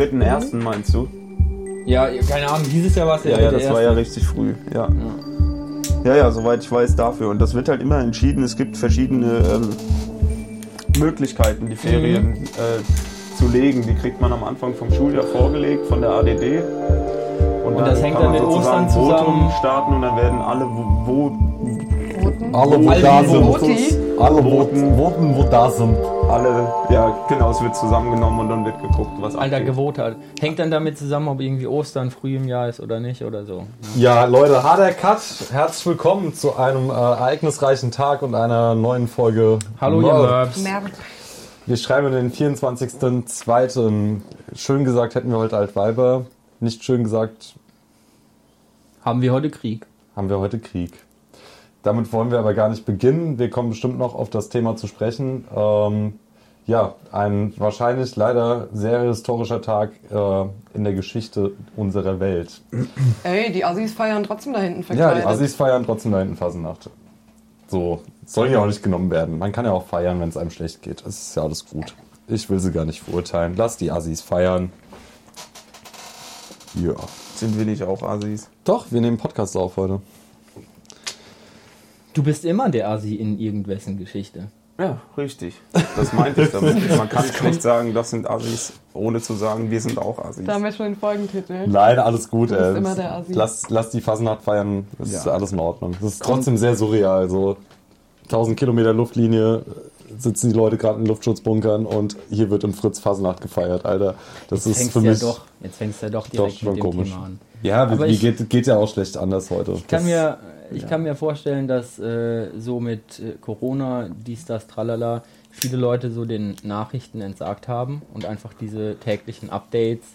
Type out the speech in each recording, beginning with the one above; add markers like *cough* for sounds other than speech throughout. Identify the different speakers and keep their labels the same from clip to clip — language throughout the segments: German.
Speaker 1: Dritten ersten meinst du?
Speaker 2: Ja, keine Ahnung, dieses Jahr war es
Speaker 1: Ja, ja,
Speaker 2: dritte
Speaker 1: das war ja
Speaker 2: erste.
Speaker 1: richtig früh. Ja. ja, ja, soweit ich weiß dafür. Und das wird halt immer entschieden. Es gibt verschiedene ähm, Möglichkeiten, die Ferien
Speaker 2: Mhm.
Speaker 1: äh, zu legen. Die kriegt man am Anfang vom Schuljahr vorgelegt von der ADD. Und,
Speaker 2: das hängt dann mit Ostern
Speaker 1: Votum
Speaker 2: zusammen.
Speaker 1: starten und dann werden alle, wo, wo
Speaker 3: Alle, wo da sind. Alle Voten, Voten, wo da sind.
Speaker 1: Alle, ja genau, es wird zusammengenommen und dann wird geguckt, was
Speaker 2: Alter
Speaker 1: abgeht.
Speaker 2: hat. Hängt dann damit zusammen, ob irgendwie Ostern früh im Jahr ist oder nicht oder so.
Speaker 3: Ja, Leute, harter Cut. Herzlich willkommen zu einem äh, ereignisreichen Tag und einer neuen Folge.
Speaker 2: Hallo ihr
Speaker 3: Merp.
Speaker 2: Mörbs.
Speaker 3: Wir schreiben den 24.02. Schön gesagt hätten wir heute Altweiber. Nicht schön gesagt
Speaker 2: Haben wir heute Krieg?
Speaker 3: haben wir heute Krieg. Damit wollen wir aber gar nicht beginnen. Wir kommen bestimmt noch auf das Thema zu sprechen. Ähm, ja, ein wahrscheinlich leider sehr historischer Tag äh, in der Geschichte unserer Welt.
Speaker 4: Ey, die Assis feiern trotzdem da hinten
Speaker 3: Ja,
Speaker 4: verkleidet.
Speaker 3: die Assis feiern trotzdem da hinten Fasnacht. So, soll ja auch nicht genommen werden. Man kann ja auch feiern, wenn es einem schlecht geht. Es ist ja alles gut. Ich will sie gar nicht verurteilen. Lass die Assis feiern. Ja.
Speaker 1: Sind wir nicht auch Asis?
Speaker 3: Doch, wir nehmen Podcast auf heute.
Speaker 2: Du bist immer der Asi in irgendwessen Geschichte.
Speaker 1: Ja, richtig. Das meinte ich damit. *laughs* Man kann schlecht sagen, das sind Asis, ohne zu sagen, wir sind auch Asis.
Speaker 4: Da haben wir schon den Folgentitel.
Speaker 3: Nein, alles gut.
Speaker 4: Du bist
Speaker 3: ey.
Speaker 4: immer der Assi.
Speaker 3: Lass, lass die Fasnacht feiern. Das ist
Speaker 1: Ja.
Speaker 3: alles in Ordnung. Das ist trotzdem sehr surreal. So 1000 Kilometer Luftlinie sitzen die Leute gerade in Luftschutzbunkern und hier wird in Fritz Fasnacht gefeiert, Alter. Das
Speaker 2: Jetzt
Speaker 3: ist für
Speaker 2: du ja
Speaker 3: mich
Speaker 2: doch, jetzt fängst du ja doch
Speaker 3: doch
Speaker 2: direkt
Speaker 3: schon
Speaker 2: mit dem
Speaker 3: komisch.
Speaker 2: Thema an.
Speaker 3: Ja, wie
Speaker 2: ich-
Speaker 3: geht, geht ja auch schlecht anders heute.
Speaker 2: Ich kann mir, ich kann mir vorstellen, dass äh, so mit äh, Corona, dies, das, tralala, viele Leute so den Nachrichten entsagt haben und einfach diese täglichen Updates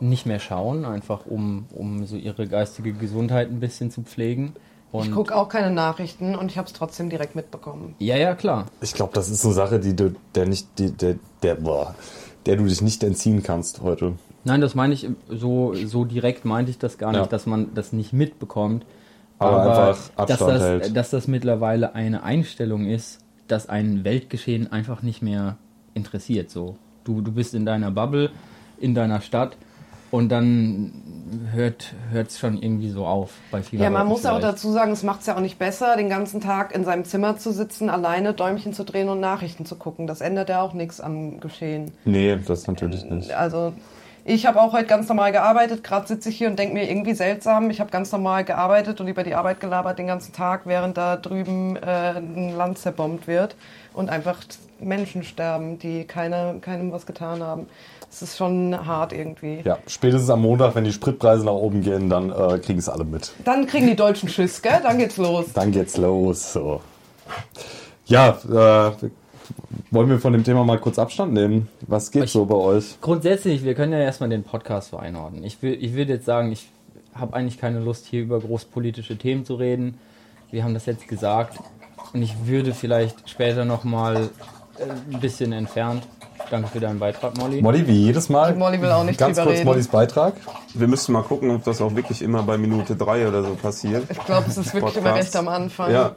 Speaker 2: nicht mehr schauen, einfach um, um so ihre geistige Gesundheit ein bisschen zu pflegen. Und
Speaker 4: Ich gucke auch keine Nachrichten und ich habe es trotzdem direkt mitbekommen.
Speaker 2: ja, ja, klar.
Speaker 3: Ich glaube, das ist eine Sache, die du, der nicht, die, der, der, boah, der du dich nicht entziehen kannst heute.
Speaker 2: Nein, das meine ich so, so direkt meinte ich das gar nicht,
Speaker 3: Ja.
Speaker 2: dass man das nicht mitbekommt.
Speaker 3: Aber einfach
Speaker 2: dass das,
Speaker 3: hält.
Speaker 2: dass das mittlerweile eine Einstellung ist, dass ein Weltgeschehen einfach nicht mehr interessiert. So, du, du bist in deiner Bubble, in deiner Stadt und dann hört es schon irgendwie so auf bei vielen
Speaker 4: Ja, man
Speaker 2: Leuten
Speaker 4: muss auch
Speaker 2: vielleicht.
Speaker 4: dazu sagen, es macht es ja auch nicht besser, den ganzen Tag in seinem Zimmer zu sitzen, alleine Däumchen zu drehen und Nachrichten zu gucken. Das ändert ja auch nichts am Geschehen.
Speaker 3: Nee, das natürlich nicht.
Speaker 4: Also ich habe auch heute ganz normal gearbeitet. Gerade sitze ich hier und denke mir irgendwie seltsam. Ich habe ganz normal gearbeitet und über die Arbeit gelabert den ganzen Tag, während da drüben äh, ein Land zerbombt wird und einfach Menschen sterben, die keine, keinem was getan haben. Es ist schon hart irgendwie.
Speaker 3: Ja, spätestens am Montag, wenn die Spritpreise nach oben gehen, dann äh, kriegen es alle mit.
Speaker 4: Dann kriegen die Deutschen Schiss, gell? Dann geht's los.
Speaker 3: Dann geht's los. So. Ja, äh, wollen wir von dem Thema mal kurz Abstand nehmen? Was geht
Speaker 2: Ich-
Speaker 3: so bei euch?
Speaker 2: Grundsätzlich, wir können ja erstmal den Podcast so einordnen. Ich, will, ich würde jetzt sagen, ich habe eigentlich keine Lust, hier über großpolitische Themen zu reden. Wir haben das jetzt gesagt. Und ich würde vielleicht später nochmal äh, ein bisschen entfernt. Danke für deinen Beitrag, Molly.
Speaker 3: Molly, wie jedes Mal.
Speaker 4: Molly will auch nicht
Speaker 3: Ganz kurz
Speaker 4: reden.
Speaker 3: Mollys Beitrag.
Speaker 1: Wir müssten mal gucken, ob das auch wirklich immer bei Minute drei oder so passiert.
Speaker 4: Ich glaube, es ist wirklich immer
Speaker 1: Podcast.
Speaker 4: recht am Anfang.
Speaker 1: Ja,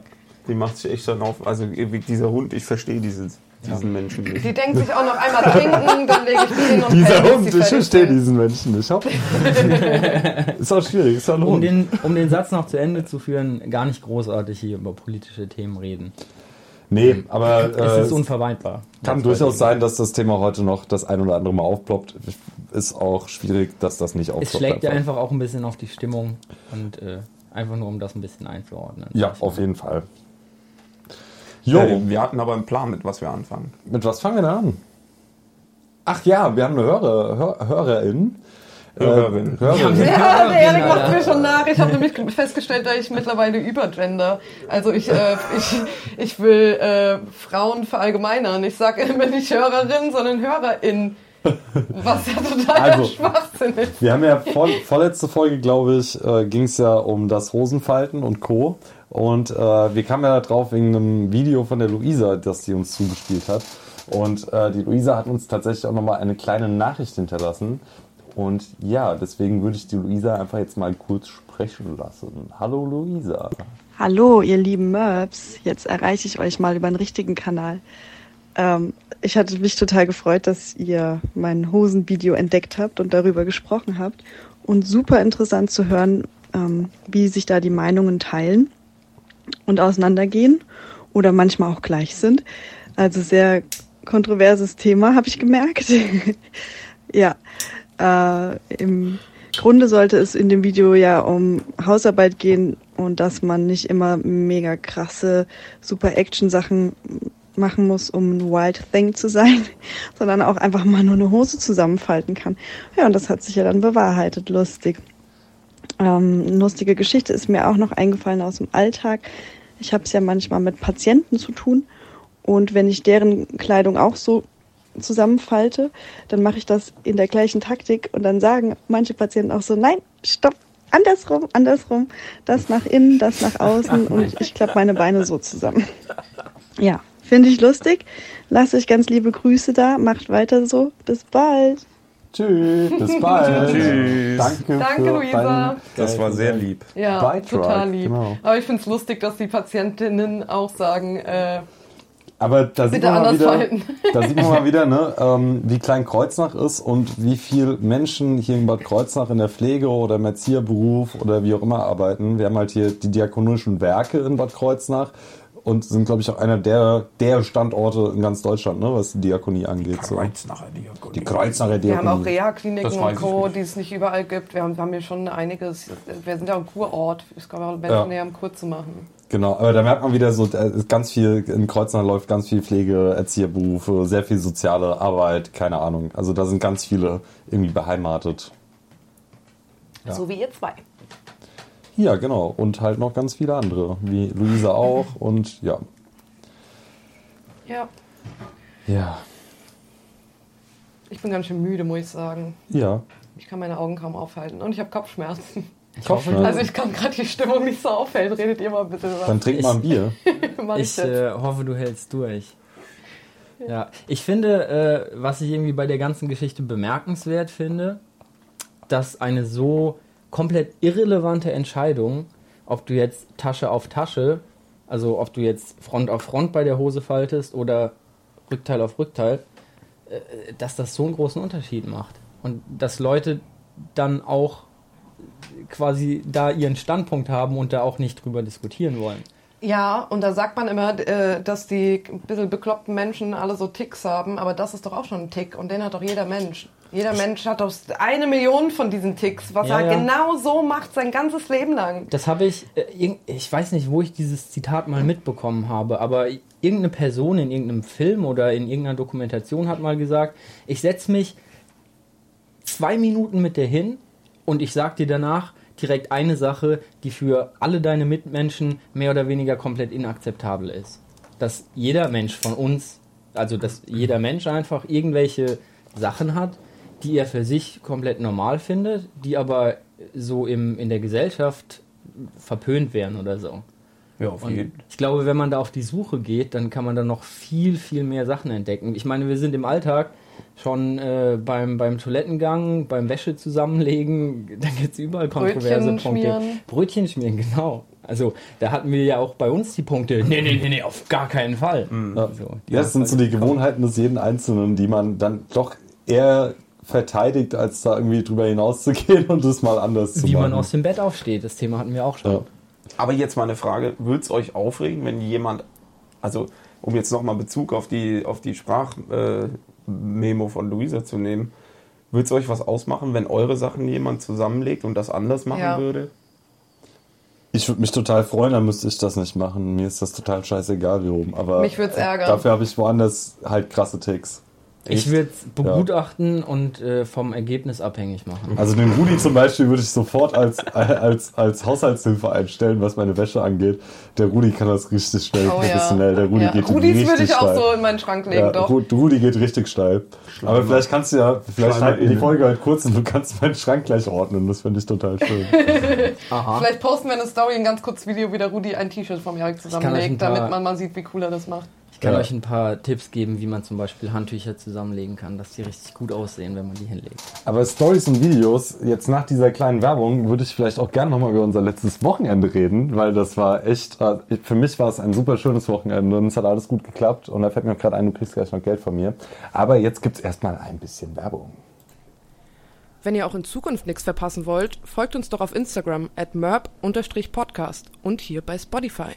Speaker 1: die macht sich echt dann auf. Also wie dieser Hund, ich verstehe dieses, diesen Menschen nicht.
Speaker 4: Die denken sich auch noch einmal trinken, dann lege ich die hin und
Speaker 3: Dieser Hund, ich verstehe diesen Menschen nicht. Hopp. *laughs* ist auch schwierig, ist doch ein
Speaker 2: Um
Speaker 3: Hund.
Speaker 2: den, um den Satz noch zu Ende zu führen, gar nicht großartig hier über politische Themen reden.
Speaker 3: Nee, aber *laughs*
Speaker 2: Es
Speaker 3: äh,
Speaker 2: ist unvermeidbar.
Speaker 3: kann durchaus sein, dass das Thema heute noch das ein oder andere Mal aufploppt. Ist auch schwierig, dass das nicht aufploppt.
Speaker 2: Es schlägt ja
Speaker 3: einfach.
Speaker 2: einfach auch ein bisschen auf die Stimmung und äh, einfach nur, um das ein bisschen einzuordnen.
Speaker 3: Ja, auf jeden Fall. Jo,
Speaker 1: Äh, wir hatten aber einen Plan, mit was wir anfangen.
Speaker 3: mit was fangen wir denn an? Ach ja, wir haben eine Hörer, Hör, Hörerin.
Speaker 1: Hörerin.
Speaker 3: Äh, Hörerin.
Speaker 4: Ja, der Erik
Speaker 2: Alter.
Speaker 4: macht mir schon nach. Ich habe nämlich festgestellt, dass ich mittlerweile übergender. Also ich, äh, ich, ich will äh, Frauen verallgemeinern. Ich sage immer nicht Hörerin, sondern Hörerin. Was ja total
Speaker 3: Also.
Speaker 4: Schwachsinn ist.
Speaker 3: Wir haben ja vor, vorletzte Folge, glaube ich, äh, ging es ja um das Hosenfalten und Co. Und äh, wir kamen ja drauf wegen einem Video von der Luisa, das sie uns zugespielt hat. Und äh, die Luisa hat uns tatsächlich auch nochmal eine kleine Nachricht hinterlassen. Und ja, deswegen würde ich die Luisa einfach jetzt mal kurz sprechen lassen. Hallo Luisa.
Speaker 5: Hallo, ihr lieben Mörbs. Jetzt erreiche ich euch mal über den richtigen Kanal. Ähm, ich hatte mich total gefreut, dass ihr mein Hosenvideo entdeckt habt und darüber gesprochen habt. Und super interessant zu hören, ähm, wie sich da die Meinungen teilen und auseinandergehen oder manchmal auch gleich sind. Also sehr kontroverses Thema, habe ich gemerkt. *laughs* ja, äh, im Grunde sollte es in dem Video ja um Hausarbeit gehen und dass man nicht immer mega krasse Super Action Sachen machen muss, um ein Wild Thing zu sein, *laughs* sondern auch einfach mal nur eine Hose zusammenfalten kann. Ja, und das hat sich ja dann bewahrheitet, lustig. Ähm, lustige Geschichte ist mir auch noch eingefallen aus dem Alltag. Ich habe es ja manchmal mit Patienten zu tun und wenn ich deren Kleidung auch so zusammenfalte, dann mache ich das in der gleichen Taktik und dann sagen manche Patienten auch so, nein, stopp, andersrum, andersrum, das nach innen, das nach außen *laughs* und ich klappe meine Beine so zusammen. Ja, finde ich lustig. Lasst euch ganz liebe Grüße da, macht weiter so. Bis bald.
Speaker 3: Tschüss, *laughs* bis bald.
Speaker 1: Tschüss.
Speaker 3: Danke,
Speaker 4: Danke,
Speaker 3: für
Speaker 4: Luisa.
Speaker 1: Das war sehr lieb.
Speaker 4: Ja,
Speaker 3: Beitrag,
Speaker 4: total lieb.
Speaker 3: genau.
Speaker 4: Aber ich finde es lustig, dass die Patientinnen auch sagen, äh,
Speaker 3: Aber da sieht
Speaker 4: bitte
Speaker 3: man mal
Speaker 4: anders
Speaker 3: wieder,
Speaker 4: verhalten.
Speaker 3: da sieht man *laughs* mal wieder, ne, ähm, wie klein Kreuznach ist und wie viel Menschen hier in Bad Kreuznach in der Pflege oder im Erzieherberuf oder wie auch immer arbeiten. Wir haben halt hier die diakonischen Werke in Bad Kreuznach und sind, glaube ich, auch einer der, der Standorte in ganz Deutschland, ne, was die Diakonie angeht. So.
Speaker 1: Kreuznacher Diakonie.
Speaker 3: Die Kreuznacher
Speaker 4: Wir haben auch
Speaker 3: Diakonie.
Speaker 4: Reha-Kliniken
Speaker 1: Das
Speaker 4: und Co.,
Speaker 1: nicht.
Speaker 4: die es nicht überall gibt. Wir haben, wir haben hier schon einiges. Wir sind ja ein Kurort. Ich glaube, auch Menschen
Speaker 3: Ja.
Speaker 4: näher am Kur zu machen.
Speaker 3: Genau, aber da merkt man wieder so, ganz viel, in Kreuznach läuft ganz viel Pflege, Erzieherberufe, sehr viel soziale Arbeit, keine Ahnung. Also da sind ganz viele irgendwie beheimatet. Ja.
Speaker 4: So wie ihr zwei.
Speaker 3: Ja, genau. Und halt noch ganz viele andere, wie Luisa auch und ja.
Speaker 4: Ja.
Speaker 3: Ja.
Speaker 4: Ich bin ganz schön müde, muss ich sagen.
Speaker 3: Ja.
Speaker 4: Ich kann meine Augen kaum aufhalten. Und ich habe Kopfschmerzen.
Speaker 3: Kopfschmerzen.
Speaker 4: Also ich kann gerade die Stimmung nicht so aufhält. Redet ihr mal bitte
Speaker 3: Dann
Speaker 4: was.
Speaker 3: trink mal ein Bier. *laughs*
Speaker 2: Ich
Speaker 4: ich
Speaker 2: äh, hoffe, du hältst durch. Ja, ich finde, äh, was ich irgendwie bei der ganzen Geschichte bemerkenswert finde, dass eine so komplett irrelevante Entscheidung, ob du jetzt Tasche auf Tasche, also ob du jetzt Front auf Front bei der Hose faltest oder Rückteil auf Rückteil, äh, dass das so einen großen Unterschied macht. Und dass Leute dann auch quasi da ihren Standpunkt haben und da auch nicht drüber diskutieren wollen.
Speaker 4: Ja, und da sagt man immer, äh, dass die ein bisschen bekloppten Menschen alle so Ticks haben, aber das ist doch auch schon ein Tick und den hat doch jeder Mensch. Jeder Mensch hat doch eine Million von diesen Ticks, was
Speaker 2: Ja,
Speaker 4: er
Speaker 2: ja.
Speaker 4: genau so macht sein ganzes Leben lang.
Speaker 2: Das habe ich, äh, ich weiß nicht, wo ich dieses Zitat mal mitbekommen habe, aber irgendeine Person in irgendeinem Film oder in irgendeiner Dokumentation hat mal gesagt, ich setze mich zwei Minuten mit dir hin und ich sag dir danach direkt eine Sache, die für alle deine Mitmenschen mehr oder weniger komplett inakzeptabel ist. Dass jeder Mensch von uns, also dass jeder Mensch einfach irgendwelche Sachen hat, die er für sich komplett normal findet, die aber so im, in der Gesellschaft verpönt wären oder so.
Speaker 1: Ja, auf
Speaker 2: Und
Speaker 1: jeden
Speaker 2: ich glaube, wenn man da auf die Suche geht, dann kann man da noch viel, viel mehr Sachen entdecken. Ich meine, wir sind im Alltag schon äh, beim, beim Toilettengang, beim Wäsche zusammenlegen, *laughs* da gibt es überall kontroverse
Speaker 4: Brötchen
Speaker 2: Punkte.
Speaker 4: schmieren.
Speaker 2: Brötchen schmieren, genau. Also da hatten wir ja auch bei uns die Punkte, nee, nee, nee, nee, auf gar keinen Fall.
Speaker 3: Ja.
Speaker 2: So, die
Speaker 3: Ja, das sind so die Gewohnheiten des jeden Einzelnen, die man dann doch eher verteidigt, als da irgendwie drüber hinauszugehen *laughs* und es mal anders zu
Speaker 2: Wie
Speaker 3: machen.
Speaker 2: man aus dem Bett aufsteht, das Thema hatten wir auch schon.
Speaker 3: ja.
Speaker 1: Aber jetzt mal eine Frage, würde es euch aufregen, wenn jemand, also um jetzt nochmal Bezug auf die, auf die Sprachmemo äh, von Luisa zu nehmen, würde es euch was ausmachen, wenn eure Sachen jemand zusammenlegt und das anders machen
Speaker 4: Ja.
Speaker 1: würde?
Speaker 3: Ich würde mich total freuen, dann müsste ich das nicht machen. Mir ist das total scheißegal wie oben. Aber
Speaker 4: Mich würd's
Speaker 3: äh,
Speaker 4: ärgern.
Speaker 3: Dafür habe ich woanders halt krasse Ticks.
Speaker 2: Ich würde es begutachten und äh, vom Ergebnis abhängig machen.
Speaker 3: Also den Rudi zum Beispiel würde ich sofort als, als, als Haushaltshilfe einstellen, was meine Wäsche angeht. Der Rudi kann das richtig schnell
Speaker 4: Oh ja.
Speaker 3: professionell. Der Rudi
Speaker 4: ja.
Speaker 3: geht
Speaker 4: Rudis
Speaker 3: richtig
Speaker 4: würde ich auch
Speaker 3: steil.
Speaker 4: so in meinen Schrank legen,
Speaker 3: Ja,
Speaker 4: doch.
Speaker 3: Ru- Rudi geht richtig steil. Aber vielleicht kannst du ja, vielleicht
Speaker 1: Schleimer
Speaker 3: halten wir die. Folge halt kurz und du kannst meinen Schrank gleich ordnen. Das finde ich total schön. *laughs*
Speaker 2: Aha.
Speaker 4: Vielleicht posten wir eine Story, ein ganz kurzes Video, wie der Rudi ein T-Shirt vom
Speaker 2: euch
Speaker 4: zusammenlegt, damit man mal sieht, wie cool er das macht.
Speaker 2: Ich kann
Speaker 3: Ja.
Speaker 2: euch ein paar Tipps geben, wie man zum Beispiel Handtücher zusammenlegen kann, dass die richtig gut aussehen, wenn man die hinlegt.
Speaker 3: Aber Stories und Videos, jetzt nach dieser kleinen Werbung, würde ich vielleicht auch gerne nochmal über unser letztes Wochenende reden, weil das war echt, äh, für mich war es ein super schönes Wochenende und es hat alles gut geklappt und da fällt mir auch gerade ein, du kriegst gleich noch Geld von mir. Aber jetzt gibt's erstmal ein bisschen Werbung.
Speaker 4: Wenn ihr auch in Zukunft nichts verpassen wollt, folgt uns doch auf Instagram at merp-podcast und hier bei Spotify.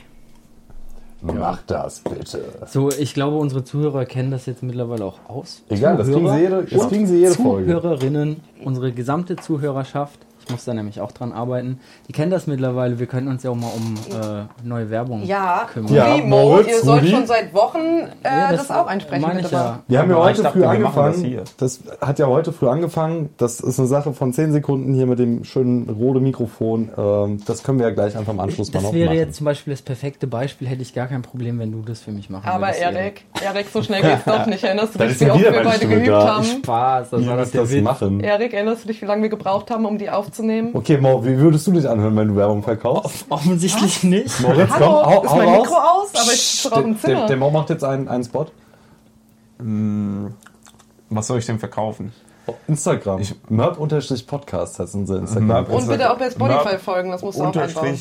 Speaker 3: Mach das bitte.
Speaker 2: So, ich glaube, unsere Zuhörer kennen das jetzt mittlerweile auch aus.
Speaker 3: Egal, das kriegen sie jede, das kriegen sie jede Folge.
Speaker 2: Zuhörerinnen, unsere gesamte Zuhörerschaft, muss da nämlich auch dran arbeiten, die kennen das mittlerweile. Wir können uns ja auch mal um äh, neue Werbung
Speaker 4: Ja,
Speaker 2: kümmern.
Speaker 3: Ja, Moritz,
Speaker 4: ihr sollt
Speaker 3: Rudi.
Speaker 4: schon seit Wochen äh,
Speaker 2: Ja,
Speaker 4: das, auch einsprechen.
Speaker 2: meine ich
Speaker 4: mal.
Speaker 2: ja.
Speaker 3: Wir haben ja
Speaker 1: Aber
Speaker 3: heute
Speaker 1: dachte,
Speaker 3: früh
Speaker 1: das
Speaker 3: angefangen.
Speaker 1: hier.
Speaker 3: Das, hat ja heute früh angefangen. Das ist eine Sache von 10 Sekunden hier mit dem schönen roten Mikrofon. Ähm, das können wir ja gleich einfach im Anschluss mal
Speaker 2: Das
Speaker 3: noch
Speaker 2: wäre
Speaker 3: machen.
Speaker 2: jetzt zum Beispiel das perfekte Beispiel, hätte ich gar kein Problem, wenn du das für mich machen
Speaker 4: Aber
Speaker 2: würdest.
Speaker 4: Erik, Erik, so schnell geht's doch nicht. Erinnerst du dich, wie
Speaker 3: ja
Speaker 4: oft wir beide
Speaker 3: Stimme
Speaker 4: geübt
Speaker 3: da.
Speaker 4: haben?
Speaker 2: Spaß, das
Speaker 3: Ihr
Speaker 2: war das
Speaker 3: das machen.
Speaker 4: Erik, erinnerst du dich, wie lange wir gebraucht haben, um die aufzunehmen?
Speaker 3: Okay, Mo, wie würdest du dich anhören, wenn du Werbung verkaufst?
Speaker 2: Offensichtlich nicht.
Speaker 3: Moritz,
Speaker 4: Hallo,
Speaker 3: hau-
Speaker 4: ist
Speaker 3: hau
Speaker 4: mein
Speaker 3: raus.
Speaker 4: Mikro aus? Aber ich sitze doch im
Speaker 3: Der, der,
Speaker 4: Zimmer.
Speaker 3: der Mo macht jetzt einen, einen Spot.
Speaker 1: Was soll ich denn verkaufen?
Speaker 3: Auf Instagram.
Speaker 1: Ich-
Speaker 3: Merp-Podcast heißt unser Instagram.
Speaker 1: Merp-
Speaker 4: Und bitte auch bei Spotify
Speaker 1: Merp-
Speaker 4: folgen, das musst du auch einbauen.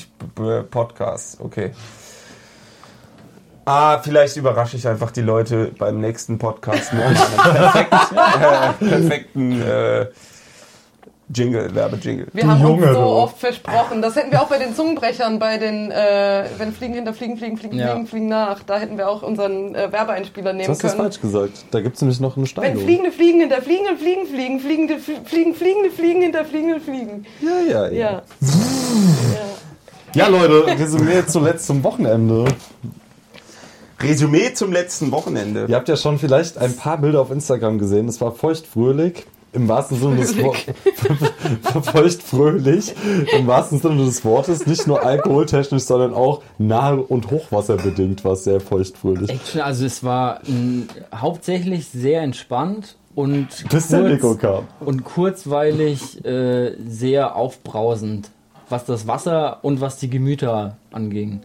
Speaker 1: Podcast, okay. Ah, vielleicht überrasche ich einfach die Leute beim nächsten Podcast mit einem *laughs* perfekten, äh, perfekten äh, Jingle, Werbejingle.
Speaker 4: Wir haben
Speaker 3: Junge,
Speaker 4: uns so
Speaker 3: du.
Speaker 4: oft versprochen. Das hätten wir auch bei den Zungenbrechern, bei den, äh, wenn Fliegen hinter Fliegen, Fliegen, Fliegen,
Speaker 2: Ja.
Speaker 4: Fliegen, Fliegen nach. Da hätten wir auch unseren äh, Werbeeinspieler
Speaker 3: Du
Speaker 4: nehmen
Speaker 3: hast das
Speaker 4: können.
Speaker 3: falsch gesagt. Da gibt es nämlich noch eine
Speaker 4: Wenn
Speaker 3: Steigerung.
Speaker 4: fliegende Fliegen hinter fliegende Fliegen fliegen, fliegende Fl- Fliegen, fliegende Fliegen hinter fliegende Fliegen.
Speaker 3: Ja, ja, ja.
Speaker 4: Ja.
Speaker 3: Ja, Leute, Resümee zuletzt zum Wochenende.
Speaker 1: Resümee zum letzten Wochenende.
Speaker 3: Ihr habt ja schon vielleicht ein paar Bilder auf Instagram gesehen. Es war feuchtfröhlich. Im wahrsten Sinne des Wortes. feuchtfröhlich. *laughs* Im wahrsten Sinne des Wortes. Nicht nur alkoholtechnisch, sondern auch nahe- und hochwasserbedingt war es sehr feuchtfröhlich.
Speaker 2: Action, also es war mh, hauptsächlich sehr entspannt und
Speaker 3: Bis kam.
Speaker 2: und kurzweilig äh, sehr aufbrausend, was das Wasser und was die Gemüter anging.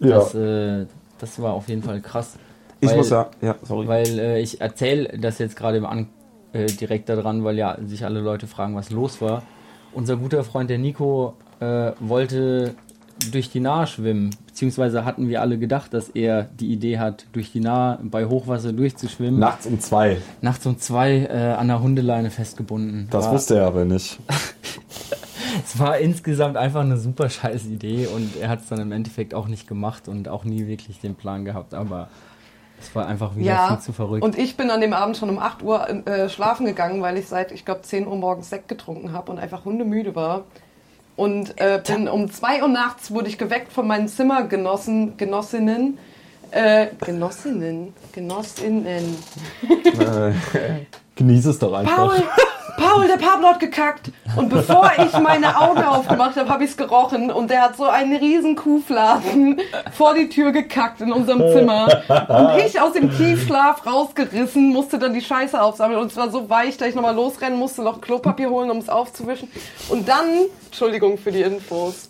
Speaker 3: Ja.
Speaker 2: Das, äh, das war auf jeden Fall krass.
Speaker 1: ich
Speaker 2: weil-
Speaker 1: muss ja, ja, sorry.
Speaker 2: Weil äh, ich erzähle das jetzt gerade an, äh, direkt daran, weil ja sich alle Leute fragen, was los war. Unser guter Freund der Nico äh, wollte durch die Nahe schwimmen, beziehungsweise hatten wir alle gedacht, dass er die Idee hat, durch die Nahe bei Hochwasser durchzuschwimmen.
Speaker 3: Nachts um zwei.
Speaker 2: Nachts um zwei äh, an der Hundeleine festgebunden.
Speaker 3: Das
Speaker 2: war,
Speaker 3: wusste er aber nicht. *laughs*
Speaker 2: Es war insgesamt einfach eine super scheiß Idee und er hat es dann im Endeffekt auch nicht gemacht und auch nie wirklich den Plan gehabt, aber es war einfach wieder
Speaker 4: Ja,
Speaker 2: viel zu verrückt.
Speaker 4: und ich bin an dem Abend schon um 8 Uhr äh, schlafen gegangen, weil ich seit, ich glaube, 10 Uhr morgens Sekt getrunken habe und einfach hundemüde war. Und äh, bin um 2 Uhr nachts wurde ich geweckt von meinen Zimmergenossen, Genossinnen, äh, Genossinnen, Genossinnen.
Speaker 1: äh, *laughs*
Speaker 3: Genieß es doch einfach.
Speaker 4: Paul, Paul, der Pablo hat gekackt. Und bevor ich meine Augen aufgemacht habe, habe ich es gerochen. Und der hat so einen riesen Kuhfladen *laughs* vor die Tür gekackt in unserem Zimmer. Und ich aus dem Tiefschlaf rausgerissen, musste dann die Scheiße aufsammeln. Und es war so weich, dass ich nochmal losrennen musste, noch Klopapier holen, um es aufzuwischen. Und dann, Entschuldigung für die Infos,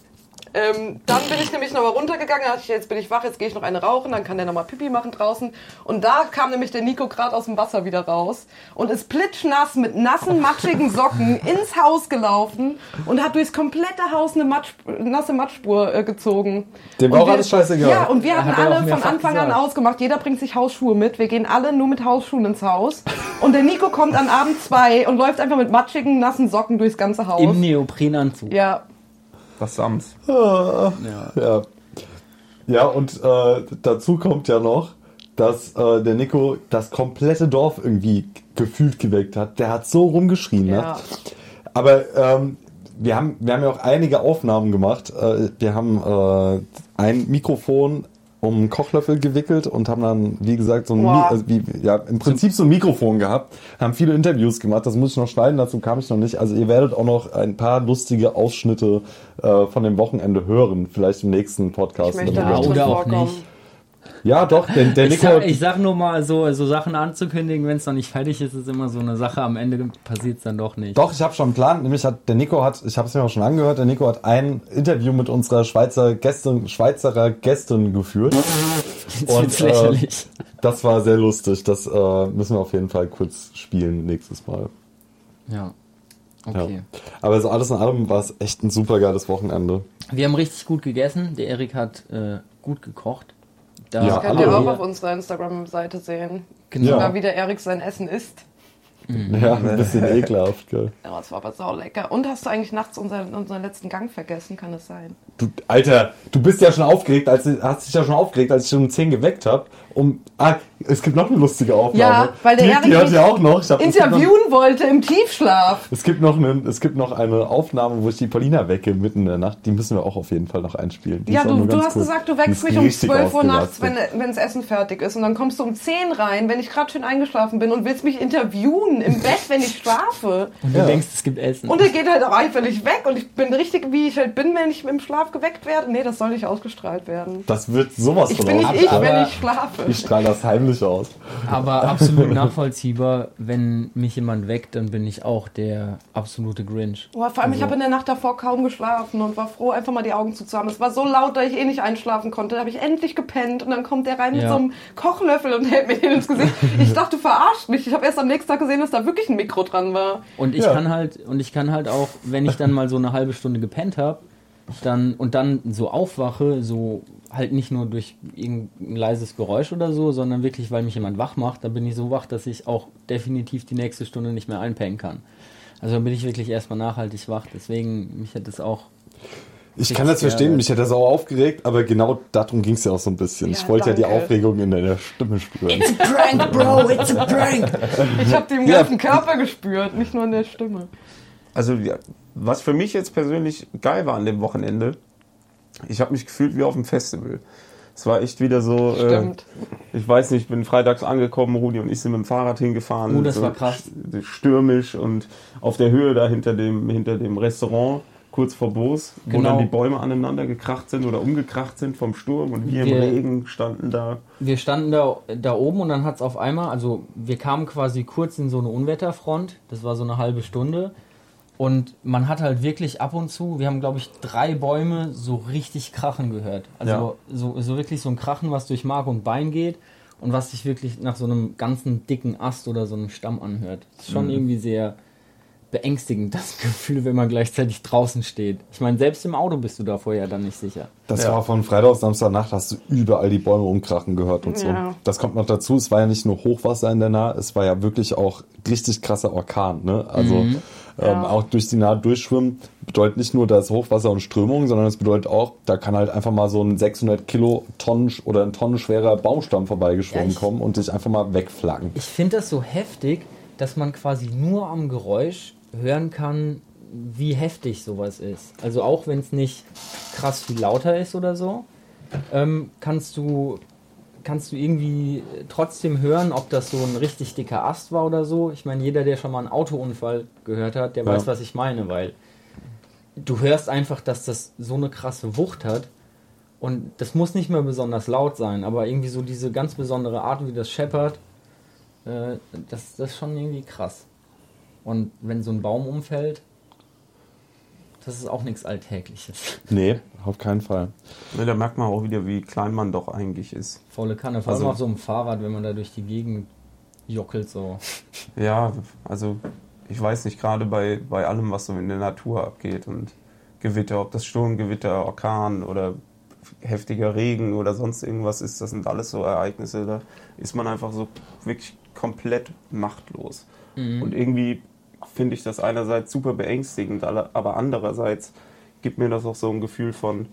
Speaker 4: ähm, dann bin ich nämlich nochmal runtergegangen, da dachte ich, jetzt bin ich wach, jetzt gehe ich noch eine rauchen, dann kann der nochmal Pipi machen draußen. Und da kam nämlich der Nico gerade aus dem Wasser wieder raus und ist plitschnass mit nassen, matschigen Socken *laughs* ins Haus gelaufen und hat durchs komplette Haus eine Matsch, nasse Matschspur äh, gezogen.
Speaker 3: Dem war auch alles scheißegal.
Speaker 4: Ja, und wir hatten
Speaker 2: Hat
Speaker 4: alle von Anfang an
Speaker 2: gesagt.
Speaker 4: ausgemacht, jeder bringt sich Hausschuhe mit, wir gehen alle nur mit Hausschuhen ins Haus. Und der Nico kommt an Abend zwei und läuft einfach mit matschigen, nassen Socken durchs ganze Haus.
Speaker 2: Im Neoprenanzug.
Speaker 4: Ja,
Speaker 1: das Sams.
Speaker 2: Ja.
Speaker 3: Ja. Ja, und äh, dazu kommt ja noch, dass äh, der Nico das komplette Dorf irgendwie gefühlt geweckt hat. Der hat so rumgeschrien.
Speaker 4: Ja.
Speaker 3: nachts. Aber ähm, wir, haben, wir haben ja auch einige Aufnahmen gemacht. Äh, wir haben äh, ein Mikrofon um einen Kochlöffel gewickelt und haben dann, wie gesagt, so ein,
Speaker 4: Wow.
Speaker 3: also wie, ja, im Prinzip so ein Mikrofon gehabt, haben viele Interviews gemacht, das muss ich noch schneiden, dazu kam ich noch nicht. Also ihr werdet auch noch ein paar lustige Ausschnitte äh, von dem Wochenende hören, vielleicht im nächsten Podcast.
Speaker 4: ich möchte
Speaker 2: oder auch nicht.
Speaker 3: Ja, doch, der, der
Speaker 2: Ich
Speaker 3: Nico.
Speaker 2: sag, ich sag nur mal, so, so Sachen anzukündigen, wenn es noch nicht fertig ist, ist immer so eine Sache. Am Ende passiert es dann doch nicht.
Speaker 3: Doch, ich habe schon einen Plan. Nämlich hat der Nico hat, ich habe es mir auch schon angehört, der Nico hat ein Interview mit unserer Schweizer Gästin, Schweizerer Gästin geführt.
Speaker 2: Jetzt wird's lächerlich.
Speaker 3: das war sehr lustig. Das äh, müssen wir auf jeden Fall kurz spielen nächstes Mal.
Speaker 2: Ja. Okay.
Speaker 3: Ja. Aber so alles in allem war es echt ein super geiles Wochenende.
Speaker 2: Wir haben richtig gut gegessen. Der Erik hat äh, gut gekocht.
Speaker 3: Ja,
Speaker 4: Das könnt ihr auch auf unserer Instagram-Seite sehen.
Speaker 2: Genau.
Speaker 4: Sogar wie der Erik sein Essen isst.
Speaker 3: Ja, ein bisschen *laughs* ekelhaft, gell.
Speaker 4: Ja, das war aber sau lecker. Und hast du eigentlich nachts unseren, unseren letzten Gang vergessen? Kann es sein?
Speaker 3: Du, Alter, du bist ja schon aufgeregt, als hast dich ja schon aufgeregt, als ich um 10 geweckt habe. Um, ah, es gibt noch eine lustige Aufnahme.
Speaker 4: Ja, weil der
Speaker 3: die,
Speaker 4: Erik
Speaker 3: die hört ja auch noch. Ich hab, gibt noch-
Speaker 4: Interviewen wollte im Tiefschlaf.
Speaker 3: Es gibt, noch eine, es gibt noch eine Aufnahme, wo ich die Paulina wecke mitten in der Nacht. Die müssen wir auch auf jeden Fall noch einspielen. Die
Speaker 4: Ja, du, du hast
Speaker 3: kurz.
Speaker 4: gesagt, du
Speaker 3: ist
Speaker 4: mich um
Speaker 3: richtig
Speaker 4: 12 Uhr nachts, wenn, das Essen fertig ist. Und dann kommst du um 10 rein, wenn ich gerade schön eingeschlafen bin und willst mich interviewen im Bett, wenn ich schlafe.
Speaker 2: Und du
Speaker 3: Ja.
Speaker 2: denkst, es gibt Essen.
Speaker 4: Und er geht halt auch einfällig weg und ich bin richtig, wie ich halt bin, wenn ich im Schlaf geweckt werde. Nee, das soll nicht ausgestrahlt werden.
Speaker 3: Das wird sowas
Speaker 4: Ich
Speaker 3: von
Speaker 4: bin nicht ich, wenn ich schlafe.
Speaker 3: Ich strahle das heimlich aus.
Speaker 2: Aber absolut nachvollziehbar, wenn mich jemand weckt, dann bin ich auch der absolute Grinch.
Speaker 4: Boah, vor allem, ich habe in der Nacht davor kaum geschlafen und war froh, einfach mal die Augen zuzuhaben. Es war so laut, dass ich eh nicht einschlafen konnte. Da habe ich endlich gepennt und dann kommt der rein mit
Speaker 2: Ja.
Speaker 4: so einem Kochlöffel und hält mir den ins Gesicht. Ich dachte, du verarscht mich. Ich habe erst am nächsten Tag gesehen, dass da wirklich ein Mikro dran war.
Speaker 2: Und ich
Speaker 3: Ja.
Speaker 2: kann halt, und ich kann halt auch, wenn ich dann mal so eine halbe Stunde gepennt habe, dann und dann so aufwache, so halt nicht nur durch irgendein leises Geräusch oder so, sondern wirklich, weil mich jemand wach macht, dann bin ich so wach, dass ich auch definitiv die nächste Stunde nicht mehr einpennen kann. Also dann bin ich wirklich erstmal nachhaltig wach. Deswegen, mich hat das auch.
Speaker 3: Ich kann das verstehen, mich hat das auch aufgeregt, aber genau darum ging es ja auch so ein bisschen.
Speaker 4: Ja,
Speaker 3: ich wollte ja die
Speaker 4: danke.
Speaker 3: Aufregung in deiner Stimme spüren.
Speaker 2: Prank, Bro, it's a prank!
Speaker 4: Ich habe den
Speaker 1: Ja.
Speaker 4: ganzen Körper gespürt, nicht nur in der Stimme.
Speaker 1: Also, ja, was für mich jetzt persönlich geil war an dem Wochenende, ich habe mich gefühlt wie auf dem Festival. Es war echt wieder so. Äh,
Speaker 4: Stimmt.
Speaker 1: ich weiß nicht, ich bin freitags angekommen, Rudi und ich sind mit dem Fahrrad hingefahren.
Speaker 2: Oh, das
Speaker 1: so
Speaker 2: war krass.
Speaker 1: st- Stürmisch und auf der Höhe da hinter dem, hinter dem Restaurant, kurz vor Boos, wo
Speaker 2: Genau.
Speaker 1: dann die Bäume aneinander gekracht sind oder umgekracht sind vom Sturm und wir im
Speaker 2: Wir-
Speaker 1: Regen standen da.
Speaker 2: Wir standen da, da oben und dann hat es auf einmal, also wir kamen quasi kurz in so eine Unwetterfront, das war so eine halbe Stunde. Und man hat halt wirklich ab und zu, wir haben glaube ich drei Bäume so richtig krachen gehört. Also so, so wirklich so ein Krachen, was durch Mark und Bein geht und was sich wirklich nach so einem ganzen dicken Ast oder so einem Stamm anhört. Das ist schon irgendwie sehr beängstigend, *laughs* das Gefühl, wenn man gleichzeitig draußen steht. Ich meine, selbst im Auto bist du da vorher dann nicht sicher.
Speaker 3: Das
Speaker 1: Ja.
Speaker 3: war von Freitag auf Samstagnacht, hast du überall die Bäume umkrachen gehört und so.
Speaker 4: Ja.
Speaker 3: Das kommt noch dazu, es war ja nicht nur Hochwasser in der Nahe, es war ja wirklich auch richtig krasser Orkan. Ne? Also ähm,
Speaker 4: Ja.
Speaker 3: auch durch die Nahe durchschwimmen bedeutet nicht nur das Hochwasser und Strömung, sondern es bedeutet auch, da kann halt einfach mal so ein 600 Kilotonnen oder ein Tonnen schwerer Baumstamm vorbeigeschwommen
Speaker 2: Ja, ich-
Speaker 3: kommen und dich einfach mal wegflaggen.
Speaker 2: Ich finde das so heftig, dass man quasi nur am Geräusch hören kann, wie heftig sowas ist. Also auch wenn es nicht krass viel lauter ist oder so, ähm, kannst du kannst du irgendwie trotzdem hören, ob das so ein richtig dicker Ast war oder so. Ich meine, jeder, der schon mal einen Autounfall gehört hat, der
Speaker 3: Ja.
Speaker 2: weiß, was ich meine, weil du hörst einfach, dass das so eine krasse Wucht hat. Und das muss nicht mehr besonders laut sein, aber irgendwie so diese ganz besondere Art, wie das scheppert, äh, das, das ist schon irgendwie krass. Und wenn so ein Baum umfällt, das ist auch nichts Alltägliches.
Speaker 3: Nee, auf keinen Fall.
Speaker 1: Ne, da merkt man auch wieder, wie klein man doch eigentlich ist.
Speaker 2: Volle Kanne, vor allem
Speaker 1: Also-
Speaker 2: auf so einem Fahrrad, wenn man da durch die Gegend jockelt so.
Speaker 1: Ja, also ich weiß nicht, gerade bei, bei allem, was so in der Natur abgeht und Gewitter, ob das Sturmgewitter, Orkan oder heftiger Regen oder sonst irgendwas ist, das sind alles so Ereignisse, da ist man einfach so wirklich komplett machtlos. Und irgendwie finde ich das einerseits super beängstigend, aber andererseits gibt mir das auch so ein Gefühl von,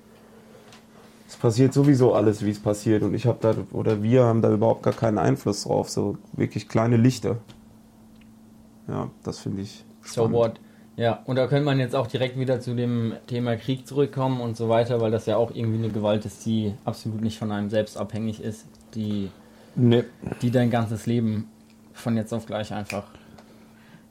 Speaker 1: es passiert sowieso alles, wie es passiert und ich habe da, oder wir haben da überhaupt gar keinen Einfluss drauf, so wirklich kleine Lichter. Ja, das finde ich
Speaker 2: So
Speaker 1: spannend.
Speaker 2: what? Ja, und da könnte man jetzt auch direkt wieder zu dem Thema Krieg zurückkommen und so weiter, weil das ja auch irgendwie eine Gewalt ist, die absolut nicht von einem selbst abhängig ist, die,
Speaker 3: Nee.
Speaker 2: die dein ganzes Leben von jetzt auf gleich einfach.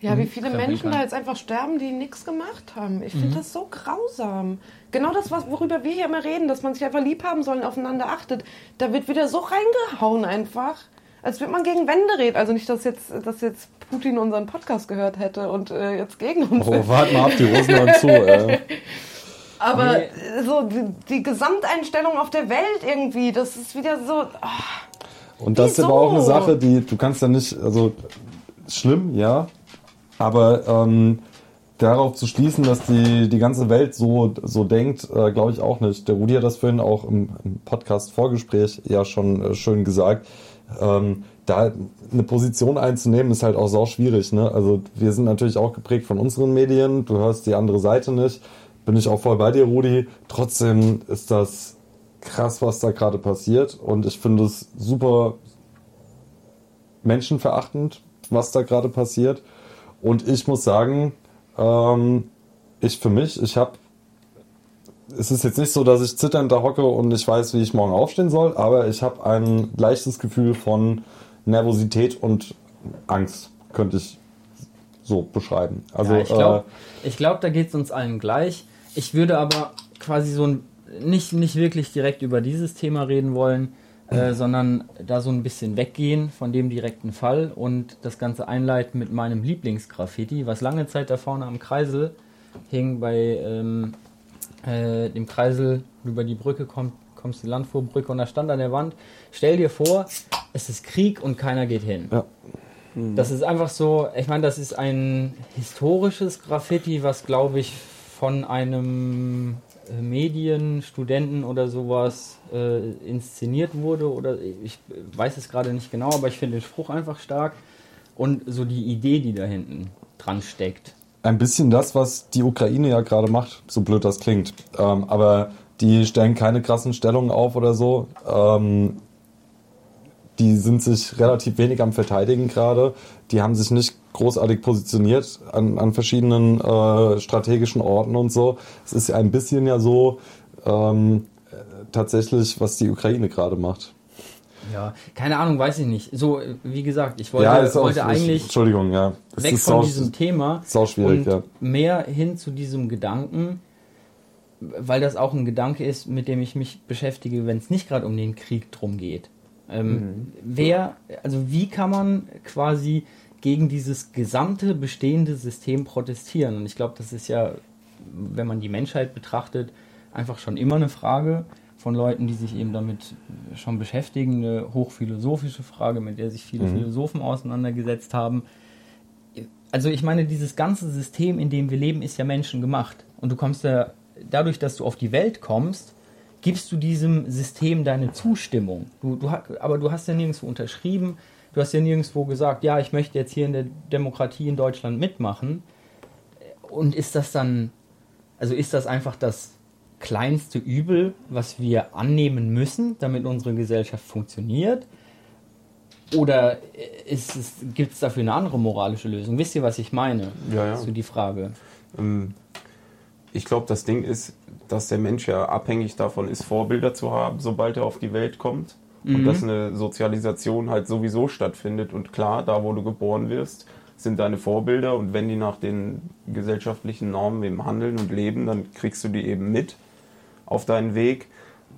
Speaker 4: Ja, wie viele
Speaker 2: Krempeln
Speaker 4: Menschen da jetzt einfach sterben, die nichts gemacht haben. Ich finde das so grausam. Genau das, was, worüber wir hier immer reden, dass man sich einfach lieb haben soll und aufeinander achtet. Da wird wieder so reingehauen einfach, als würde man gegen Wände reden. Also nicht, dass jetzt, dass jetzt Putin unseren Podcast gehört hätte und äh, jetzt gegen uns
Speaker 3: Oh, warte mal ab, die Rosen hören zu. Äh. *laughs*
Speaker 4: Aber
Speaker 2: Nee.
Speaker 4: äh, so die, die Gesamteinstellung auf der Welt irgendwie, das ist wieder so. ah,
Speaker 3: Und das ist
Speaker 4: Wieso?
Speaker 3: aber auch eine Sache, die du kannst ja nicht, also schlimm, ja, aber ähm, darauf zu schließen, dass die, die ganze Welt so, so denkt, äh, glaube ich auch nicht. Der Rudi hat das vorhin auch im, im Podcast-Vorgespräch ja schon äh, schön gesagt. Ähm, da eine Position einzunehmen, ist halt auch sau schwierig. Ne? Also wir sind natürlich auch geprägt von unseren Medien. Du hörst die andere Seite nicht. Bin ich auch voll bei dir, Rudi. Trotzdem ist das krass, was da gerade passiert. Und ich finde es super menschenverachtend, was da gerade passiert. Und ich muss sagen, ähm, ich für mich, ich habe, es ist jetzt nicht so, dass ich zitternd da hocke und ich weiß, wie ich morgen aufstehen soll, aber ich habe ein leichtes Gefühl von Nervosität und Angst, könnte ich so beschreiben. Also
Speaker 2: ja, ich glaube,
Speaker 3: äh,
Speaker 2: glaub, da geht es uns allen gleich. Ich würde aber quasi so ein, nicht, nicht wirklich direkt über dieses Thema reden wollen, äh, sondern da so ein bisschen weggehen von dem direkten Fall und das Ganze einleiten mit meinem Lieblingsgraffiti, was lange Zeit da vorne am Kreisel hing, bei ähm, äh, dem Kreisel über die Brücke kommt, kommst die Landfuhrbrücke und da stand an der Wand, stell dir vor, es ist Krieg und keiner geht hin.
Speaker 3: Ja.
Speaker 2: Das ist einfach so, ich meine, das ist ein historisches Graffiti, was glaube ich von einem äh, Medienstudenten oder sowas äh, inszeniert wurde oder ich weiß es gerade nicht genau, aber ich finde den Spruch einfach stark und so die Idee, die da hinten dran steckt.
Speaker 3: ein bisschen das, was die Ukraine ja gerade macht, so blöd das klingt. Ähm, aber die stellen keine krassen Stellungen auf oder so. Ähm, die sind sich relativ wenig am Verteidigen gerade. Die haben sich nicht großartig positioniert an, an verschiedenen äh, strategischen Orten und so. Es ist ja ein bisschen ja so ähm, äh, tatsächlich, was die Ukraine gerade macht.
Speaker 2: Ja, keine Ahnung, weiß ich nicht. So, wie gesagt, ich wollte,
Speaker 3: ja, ist auch,
Speaker 2: wollte eigentlich
Speaker 3: Entschuldigung, ja. Es
Speaker 2: weg von
Speaker 3: sau-
Speaker 2: diesem Thema und
Speaker 3: ja.
Speaker 2: mehr hin zu diesem Gedanken, weil das auch ein Gedanke ist, mit dem ich mich beschäftige, wenn es nicht gerade um den Krieg drum geht. Ähm, Wer, also wie kann man quasi gegen dieses gesamte bestehende System protestieren? Und ich glaube, das ist ja, wenn man die Menschheit betrachtet, einfach schon immer eine Frage von Leuten, die sich eben damit schon beschäftigen, eine hochphilosophische Frage, mit der sich viele Philosophen auseinandergesetzt haben also ich meine, dieses ganze System, in dem wir leben, ist ja menschengemacht. Und du kommst ja, dadurch, dass du auf die Welt kommst, gibst du diesem System deine Zustimmung. Du, du, aber du hast ja nirgendwo unterschrieben, du hast ja nirgendwo gesagt, ja, ich möchte jetzt hier in der Demokratie in Deutschland mitmachen. Und ist das dann, also ist das einfach das kleinste Übel, was wir annehmen müssen, damit unsere Gesellschaft funktioniert? Oder gibt es dafür eine andere moralische Lösung? Wisst ihr, was ich meine?
Speaker 1: Ja, ja.
Speaker 2: So die Frage.
Speaker 1: Ähm, ich glaube, das Ding ist, dass der Mensch ja abhängig davon ist, Vorbilder zu haben, sobald er auf die Welt kommt. Und dass eine Sozialisation halt sowieso stattfindet. Und klar, da wo du geboren wirst, sind deine Vorbilder. Und wenn die nach den gesellschaftlichen Normen eben handeln und leben, dann kriegst du die eben mit auf deinen Weg.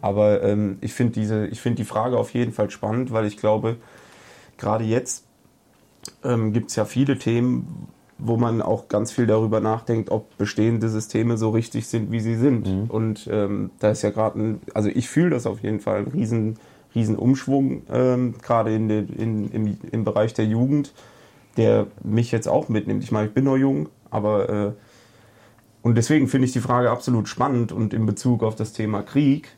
Speaker 1: Aber ähm, ich finde diese, ich finde die Frage auf jeden Fall spannend, weil ich glaube, gerade jetzt ähm, gibt es ja viele Themen, wo man auch ganz viel darüber nachdenkt, ob bestehende Systeme so richtig sind, wie sie sind. Und ähm, da ist ja gerade ein, also ich fühle das auf jeden Fall, ein riesen, riesen Umschwung, ähm, gerade in den, in, im, im Bereich der Jugend, der mich jetzt auch mitnimmt. Ich meine, ich bin noch jung, aber äh, und deswegen finde ich die Frage absolut spannend und in Bezug auf das Thema Krieg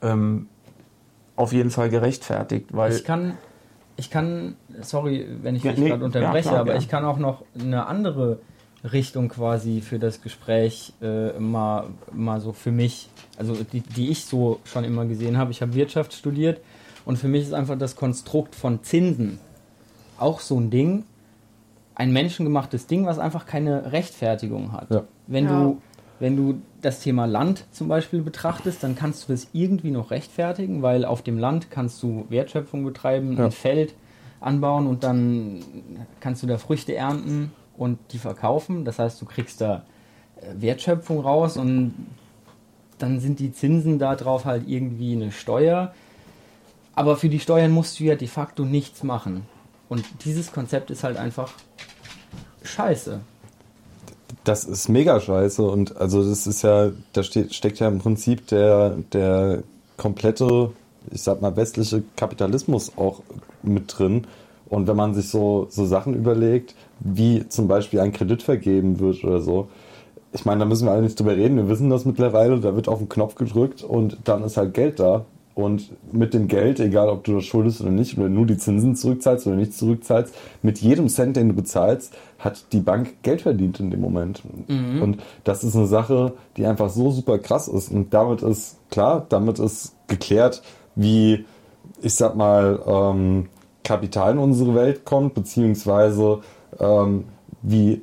Speaker 1: ähm, auf jeden Fall gerechtfertigt, weil
Speaker 2: Ich kann, ich kann, sorry, wenn ich
Speaker 1: Ja,
Speaker 2: dich
Speaker 1: nee,
Speaker 2: gerade unterbreche,
Speaker 1: ja, klar,
Speaker 2: aber
Speaker 1: ja.
Speaker 2: ich kann auch noch eine andere Richtung quasi für das Gespräch äh, mal, mal so für mich, also die, die ich so schon immer gesehen habe. Ich habe Wirtschaft studiert und für mich ist einfach das Konstrukt von Zinsen auch so ein Ding, ein menschengemachtes Ding, was einfach keine Rechtfertigung hat.
Speaker 3: Ja.
Speaker 2: Wenn
Speaker 4: Ja.
Speaker 2: du wenn du das Thema Land zum Beispiel betrachtest, dann kannst du das irgendwie noch rechtfertigen, weil auf dem Land kannst du Wertschöpfung betreiben,
Speaker 3: Ja.
Speaker 2: ein Feld anbauen und dann kannst du da Früchte ernten und die verkaufen. Das heißt, du kriegst da äh, Wertschöpfung raus und dann sind die Zinsen darauf halt irgendwie eine Steuer. Aber für die Steuern musst du ja de facto nichts machen. Und dieses Konzept ist halt einfach scheiße.
Speaker 3: Das ist mega scheiße und also das ist ja, da steht, steckt ja im Prinzip der, der komplette ich sag mal, westliche Kapitalismus auch mit drin. Und wenn man sich so, so Sachen überlegt, wie zum Beispiel ein Kredit vergeben wird oder so, ich meine, da müssen wir alle nicht drüber reden, wir wissen das mittlerweile, da wird auf den Knopf gedrückt und dann ist halt Geld da. Und mit dem Geld, egal ob du das schuldest oder nicht, oder nur die Zinsen zurückzahlst oder nicht zurückzahlst, mit jedem Cent, den du bezahlst, hat die Bank Geld verdient in dem Moment. Mhm. Und das ist eine Sache, die einfach so super krass ist. Und damit ist, klar, damit ist geklärt, wie, ich sag mal, ähm, Kapital in unsere Welt kommt, beziehungsweise ähm, wie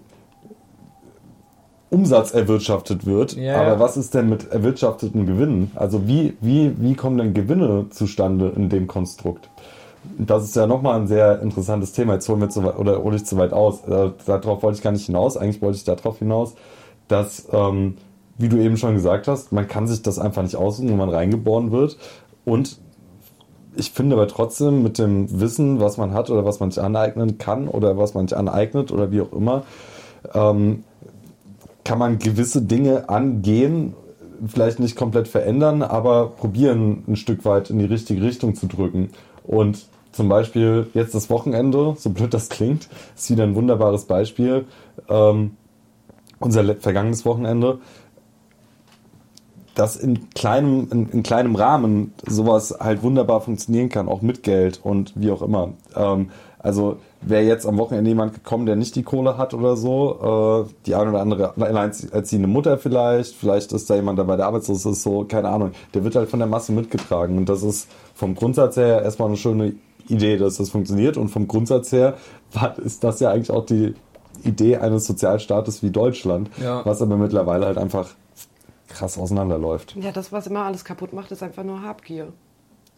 Speaker 3: Umsatz erwirtschaftet wird. Yeah. Aber was ist denn mit erwirtschafteten Gewinnen? Also wie, wie, wie kommen denn Gewinne zustande in dem Konstrukt? Das ist ja nochmal ein sehr interessantes Thema. Jetzt holen wir zu weit, oder hole ich zu weit aus. Äh, darauf wollte ich gar nicht hinaus. Eigentlich wollte ich darauf hinaus, dass, ähm, wie du eben schon gesagt hast, man kann sich das einfach nicht aussuchen, wenn man reingeboren wird. Und ich finde aber trotzdem mit dem Wissen, was man hat oder was man sich aneignen kann oder was man sich aneignet oder wie auch immer, ähm, kann man gewisse Dinge angehen, vielleicht nicht komplett verändern, aber probieren ein Stück weit in die richtige Richtung zu drücken. Und zum Beispiel jetzt das Wochenende, so blöd das klingt, ist wieder ein wunderbares Beispiel. Ähm, unser vergangenes Wochenende, dass in kleinem, in, in, kleinem Rahmen sowas halt wunderbar funktionieren kann, auch mit Geld und wie auch immer. Ähm, also wäre jetzt am Wochenende jemand gekommen, der nicht die Kohle hat oder so, äh, die eine oder andere alleinerziehende Mutter vielleicht, vielleicht ist da jemand dabei, der arbeitslos ist, so, keine Ahnung, der wird halt von der Masse mitgetragen und das ist vom Grundsatz her erstmal eine schöne Idee, dass das funktioniert und vom Grundsatz her *laughs* ist das ja eigentlich auch die Idee eines Sozialstaates wie Deutschland, ja. was aber mittlerweile halt einfach krass auseinanderläuft.
Speaker 4: Ja, das, was immer alles kaputt macht, ist einfach nur Habgier.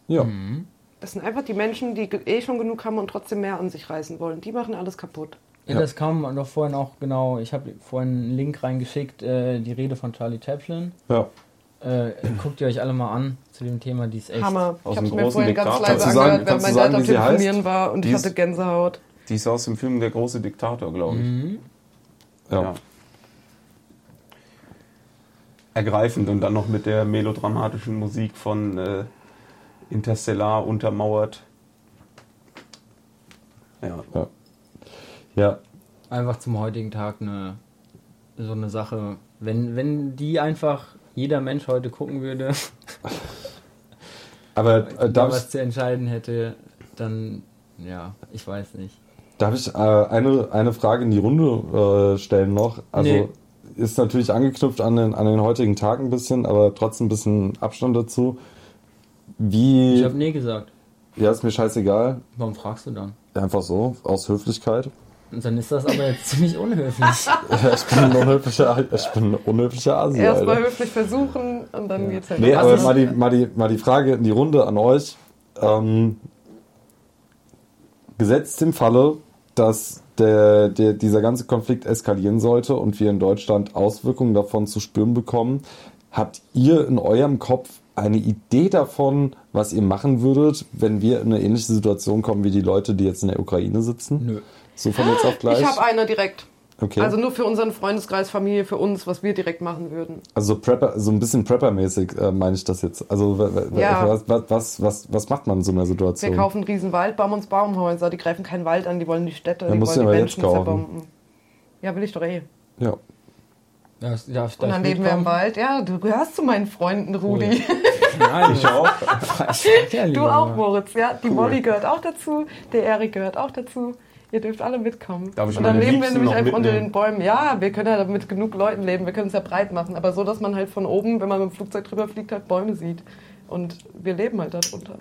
Speaker 3: Ja. Mhm.
Speaker 4: Das sind einfach die Menschen, die eh schon genug haben und trotzdem mehr an sich reißen wollen. Die machen alles kaputt.
Speaker 2: Ja, ja. das kam doch vorhin auch genau. Ich habe vorhin einen Link reingeschickt, äh, die Rede von Charlie Chaplin.
Speaker 3: Ja.
Speaker 2: Äh, guckt ihr euch alle mal an zu dem Thema, die ist echt.
Speaker 4: Hammer. Ich habe mir vorhin ganz leise angehört, wenn mein Dad am Telefonieren war und ich hatte Gänsehaut.
Speaker 1: Die ist aus dem Film Der große Diktator, glaube ich. Mhm. Ja. ja. Ergreifend und dann noch mit der melodramatischen Musik von äh, Interstellar untermauert.
Speaker 3: Ja. ja. Ja.
Speaker 2: Einfach zum heutigen Tag eine so eine Sache. Wenn, wenn die einfach jeder Mensch heute gucken würde,
Speaker 3: aber äh, *laughs*
Speaker 2: da was zu entscheiden hätte, dann ja, ich weiß nicht.
Speaker 3: Darf ich äh, eine, eine Frage in die Runde äh, stellen noch? Also nee. ist natürlich angeknüpft an den, an den heutigen Tag ein bisschen, aber trotzdem ein bisschen Abstand dazu. Wie.
Speaker 2: Ich habe nee gesagt.
Speaker 3: Ja, ist mir scheißegal.
Speaker 2: Warum fragst du dann?
Speaker 3: Einfach so, aus Höflichkeit.
Speaker 2: Und dann ist das aber jetzt ziemlich unhöflich. *laughs*
Speaker 3: ja, ich bin ein unhöflicher, ich bin ein unhöflicher Asi.
Speaker 4: Erstmal höflich versuchen und dann ja. geht's halt
Speaker 3: Nee, aber also mal die, mal, die, mal die Frage in die Runde an euch. Ähm, gesetzt im Falle, dass der, der, dieser ganze Konflikt eskalieren sollte und wir in Deutschland Auswirkungen davon zu spüren bekommen, habt ihr in eurem Kopf eine Idee davon, was ihr machen würdet, wenn wir in eine ähnliche Situation kommen wie die Leute, die jetzt in der Ukraine sitzen?
Speaker 2: Nö.
Speaker 3: So von jetzt auf gleich?
Speaker 4: Ich habe eine direkt. Okay. Also nur für unseren Freundeskreis, Familie, für uns, was wir direkt machen würden.
Speaker 3: Also Prepper, so ein bisschen Prepper-mäßig äh, meine ich das jetzt. Also ja. was, was, was, was macht man in so einer Situation?
Speaker 4: Wir kaufen einen riesen Wald, bauen uns Baumhäuser, die greifen keinen Wald an, die wollen die Städte, Dann die wollen die Menschen zerbomben. Ja, will ich doch eh.
Speaker 3: Ja.
Speaker 2: Das, darf,
Speaker 4: und dann leben wir im Wald. Ja, du gehörst zu meinen Freunden, Rudi. Cool. *laughs*
Speaker 3: Nein, ich auch. *laughs*
Speaker 4: du auch, Moritz. Ja, die cool. Molly gehört auch dazu. Der Erik gehört auch dazu. Ihr dürft alle mitkommen.
Speaker 1: Darf ich
Speaker 4: und dann leben wir nämlich einfach unter den Bäumen. Ja, wir können ja mit genug Leuten leben. Wir können es ja breit machen. Aber so, dass man halt von oben, wenn man mit dem Flugzeug drüber fliegt, halt Bäume sieht. Und wir leben halt darunter.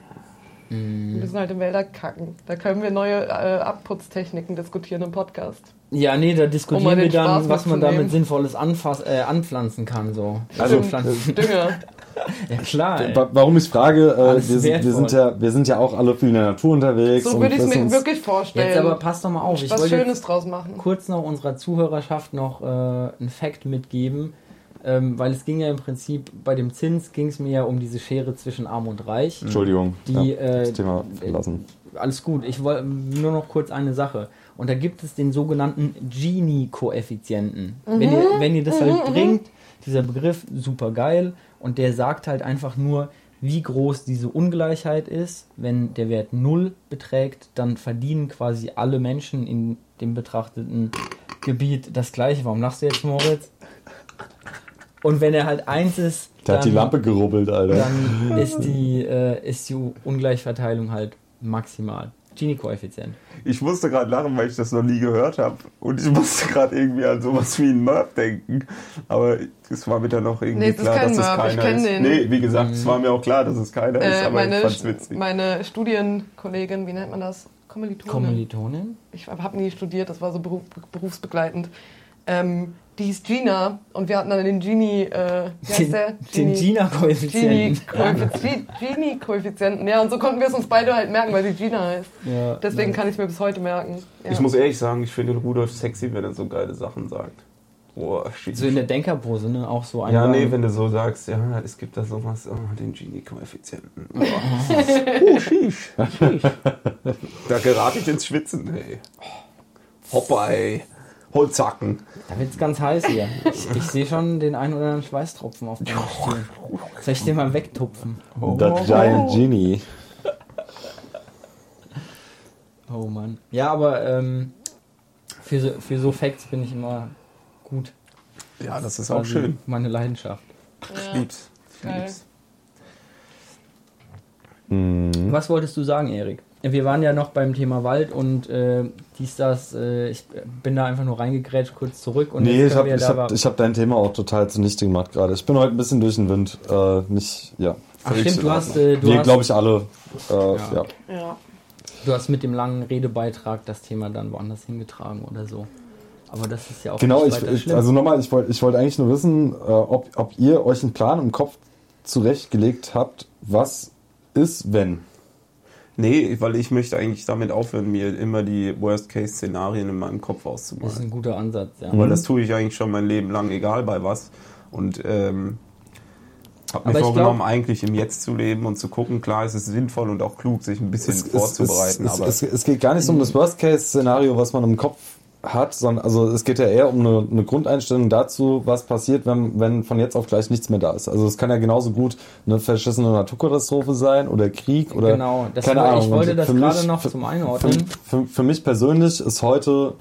Speaker 4: Mhm. Wir müssen halt im Wälder kacken. Da können wir neue äh, Abputztechniken diskutieren im Podcast.
Speaker 2: Ja, nee, da diskutieren um wir dann, Spaß was man damit Sinnvolles anfass, äh, anpflanzen kann. So.
Speaker 4: Also *laughs* Dünger. *laughs*
Speaker 2: ja klar. Ey.
Speaker 3: Warum ich frage, äh, wir, sind, wir, sind ja, wir sind ja auch alle viel in der Natur unterwegs.
Speaker 4: So würde ich es mir wirklich vorstellen.
Speaker 2: Jetzt aber passt doch mal auf.
Speaker 4: Ich was Schönes draus machen.
Speaker 2: Kurz noch unserer Zuhörerschaft noch äh, einen Fakt mitgeben. Ähm, weil es ging ja im Prinzip, bei dem Zins ging es mir ja um diese Schere zwischen Arm und Reich.
Speaker 3: Entschuldigung,
Speaker 2: die, ja, äh, das Thema verlassen. Alles gut, ich wollte nur noch kurz eine Sache. Und da gibt es den sogenannten Gini-Koeffizienten. Mhm. Wenn, ihr, wenn ihr das halt mhm, mhm. bringt, dieser Begriff, super geil. Und der sagt halt einfach nur, wie groß diese Ungleichheit ist. Wenn der Wert 0 beträgt, dann verdienen quasi alle Menschen in dem betrachteten Gebiet das gleiche. Warum lachst du jetzt, Moritz? Und wenn er halt 1 ist,
Speaker 3: Der hat die
Speaker 2: dann-
Speaker 3: Lampe gerubbelt, Alter.
Speaker 2: dann ist *laughs* die, äh, ist die Ungleichverteilung halt maximal. Gini-Koeffizient.
Speaker 1: Ich musste gerade lachen, weil ich das noch nie gehört habe. Und ich musste gerade irgendwie an sowas wie einen Merp denken. Aber es war mir dann noch irgendwie
Speaker 4: Nee, ist
Speaker 1: klar,
Speaker 4: kein
Speaker 1: dass es
Speaker 4: ich
Speaker 1: keiner ist.
Speaker 4: den.
Speaker 1: Nee, wie gesagt, es war mir auch klar, dass es keiner ist,
Speaker 4: Äh,
Speaker 1: aber
Speaker 4: meine,
Speaker 1: ich fand's witzig.
Speaker 4: meine Studienkollegin, wie nennt man das? Kommilitonin.
Speaker 2: Kommilitonin?
Speaker 4: ich habe nie studiert, das war so beruf, berufsbegleitend. Ähm, die hieß Gina und wir hatten dann den Gini, äh, wie heißt der?
Speaker 2: Den Gina-Koeffizienten.
Speaker 4: Gini-Koeffizienten. Gini-Koeffizienten. Ja, und so konnten wir es uns beide halt merken, weil sie Gina heißt.
Speaker 2: Ja,
Speaker 4: Deswegen kann ich es mir bis heute merken. Ja.
Speaker 1: Ich muss ehrlich sagen, ich finde Rudolf sexy, wenn er so geile Sachen sagt. Boah, shit.
Speaker 2: So in der Denkerpose, ne? Auch so ein.
Speaker 1: ja, nee, wenn du so sagst, ja, es gibt da sowas, oh, den Gini-Koeffizienten. *laughs* Oh, sheesh. sheesh. Da gerate ich ins Schwitzen, ey. *laughs* Hoppa, ey. Holzacken.
Speaker 2: Da wird's ganz heiß hier. Ich, ich sehe schon den einen oder anderen Schweißtropfen auf dem Stirn. Soll ich den mal wegtupfen?
Speaker 3: Das Giant Genie.
Speaker 2: Oh Mann. Ja, aber ähm, für, so, für so Facts bin ich immer gut.
Speaker 1: Ja, das ist auch schön.
Speaker 2: Meine Leidenschaft.
Speaker 1: Ich lieb's. Ich lieb's.
Speaker 2: Was wolltest du sagen, Erik? Wir waren ja noch beim Thema Wald und äh, dies, das, äh, ich bin da einfach nur reingegrätscht, kurz zurück. Und
Speaker 3: Nee, ich habe
Speaker 2: da
Speaker 3: hab, hab dein Thema auch total zunichte gemacht gerade. Ich bin heute ein bisschen durch den Wind. Äh, nicht, ja.
Speaker 2: Ach stimmt, du hast, äh, du
Speaker 3: Wir, glaube ich, alle. Äh, ja.
Speaker 4: Ja.
Speaker 2: du hast mit dem langen Redebeitrag das Thema dann woanders hingetragen oder so. Aber das ist ja auch
Speaker 3: Genau,
Speaker 2: nicht
Speaker 3: ich, also nochmal, ich wollte ich wollt eigentlich nur wissen, äh, ob, ob ihr euch einen Plan im Kopf zurechtgelegt habt, was ist, wenn.
Speaker 1: Nee, weil ich möchte eigentlich damit aufhören, mir immer die Worst-Case-Szenarien in meinem Kopf
Speaker 2: das ist
Speaker 1: auszumalen.
Speaker 2: ein guter Ansatz, ja.
Speaker 1: Weil das tue ich eigentlich schon mein Leben lang, egal bei was. Und ähm, habe
Speaker 2: Aber
Speaker 1: mir vorgenommen,
Speaker 2: glaub-
Speaker 1: eigentlich im Jetzt zu leben und zu gucken. Klar, es ist sinnvoll und auch klug, sich ein bisschen vorzubereiten.
Speaker 3: es,
Speaker 1: aber
Speaker 3: es, es geht gar nicht so um das Worst-Case-Szenario, was man im Kopf hat, sondern also es geht ja eher um eine, eine Grundeinstellung dazu, was passiert, wenn, wenn von jetzt auf gleich nichts mehr da ist. Also es kann ja genauso gut eine verschissene Naturkatastrophe sein oder Krieg oder
Speaker 2: Genau, das
Speaker 3: keine
Speaker 2: war-
Speaker 3: Ahnung.
Speaker 2: ich wollte
Speaker 3: Und
Speaker 2: das
Speaker 3: für
Speaker 2: gerade
Speaker 3: mich-
Speaker 2: noch
Speaker 3: für,
Speaker 2: zum
Speaker 3: Für,
Speaker 2: Einordnen.
Speaker 3: für, für mich persönlich ist heute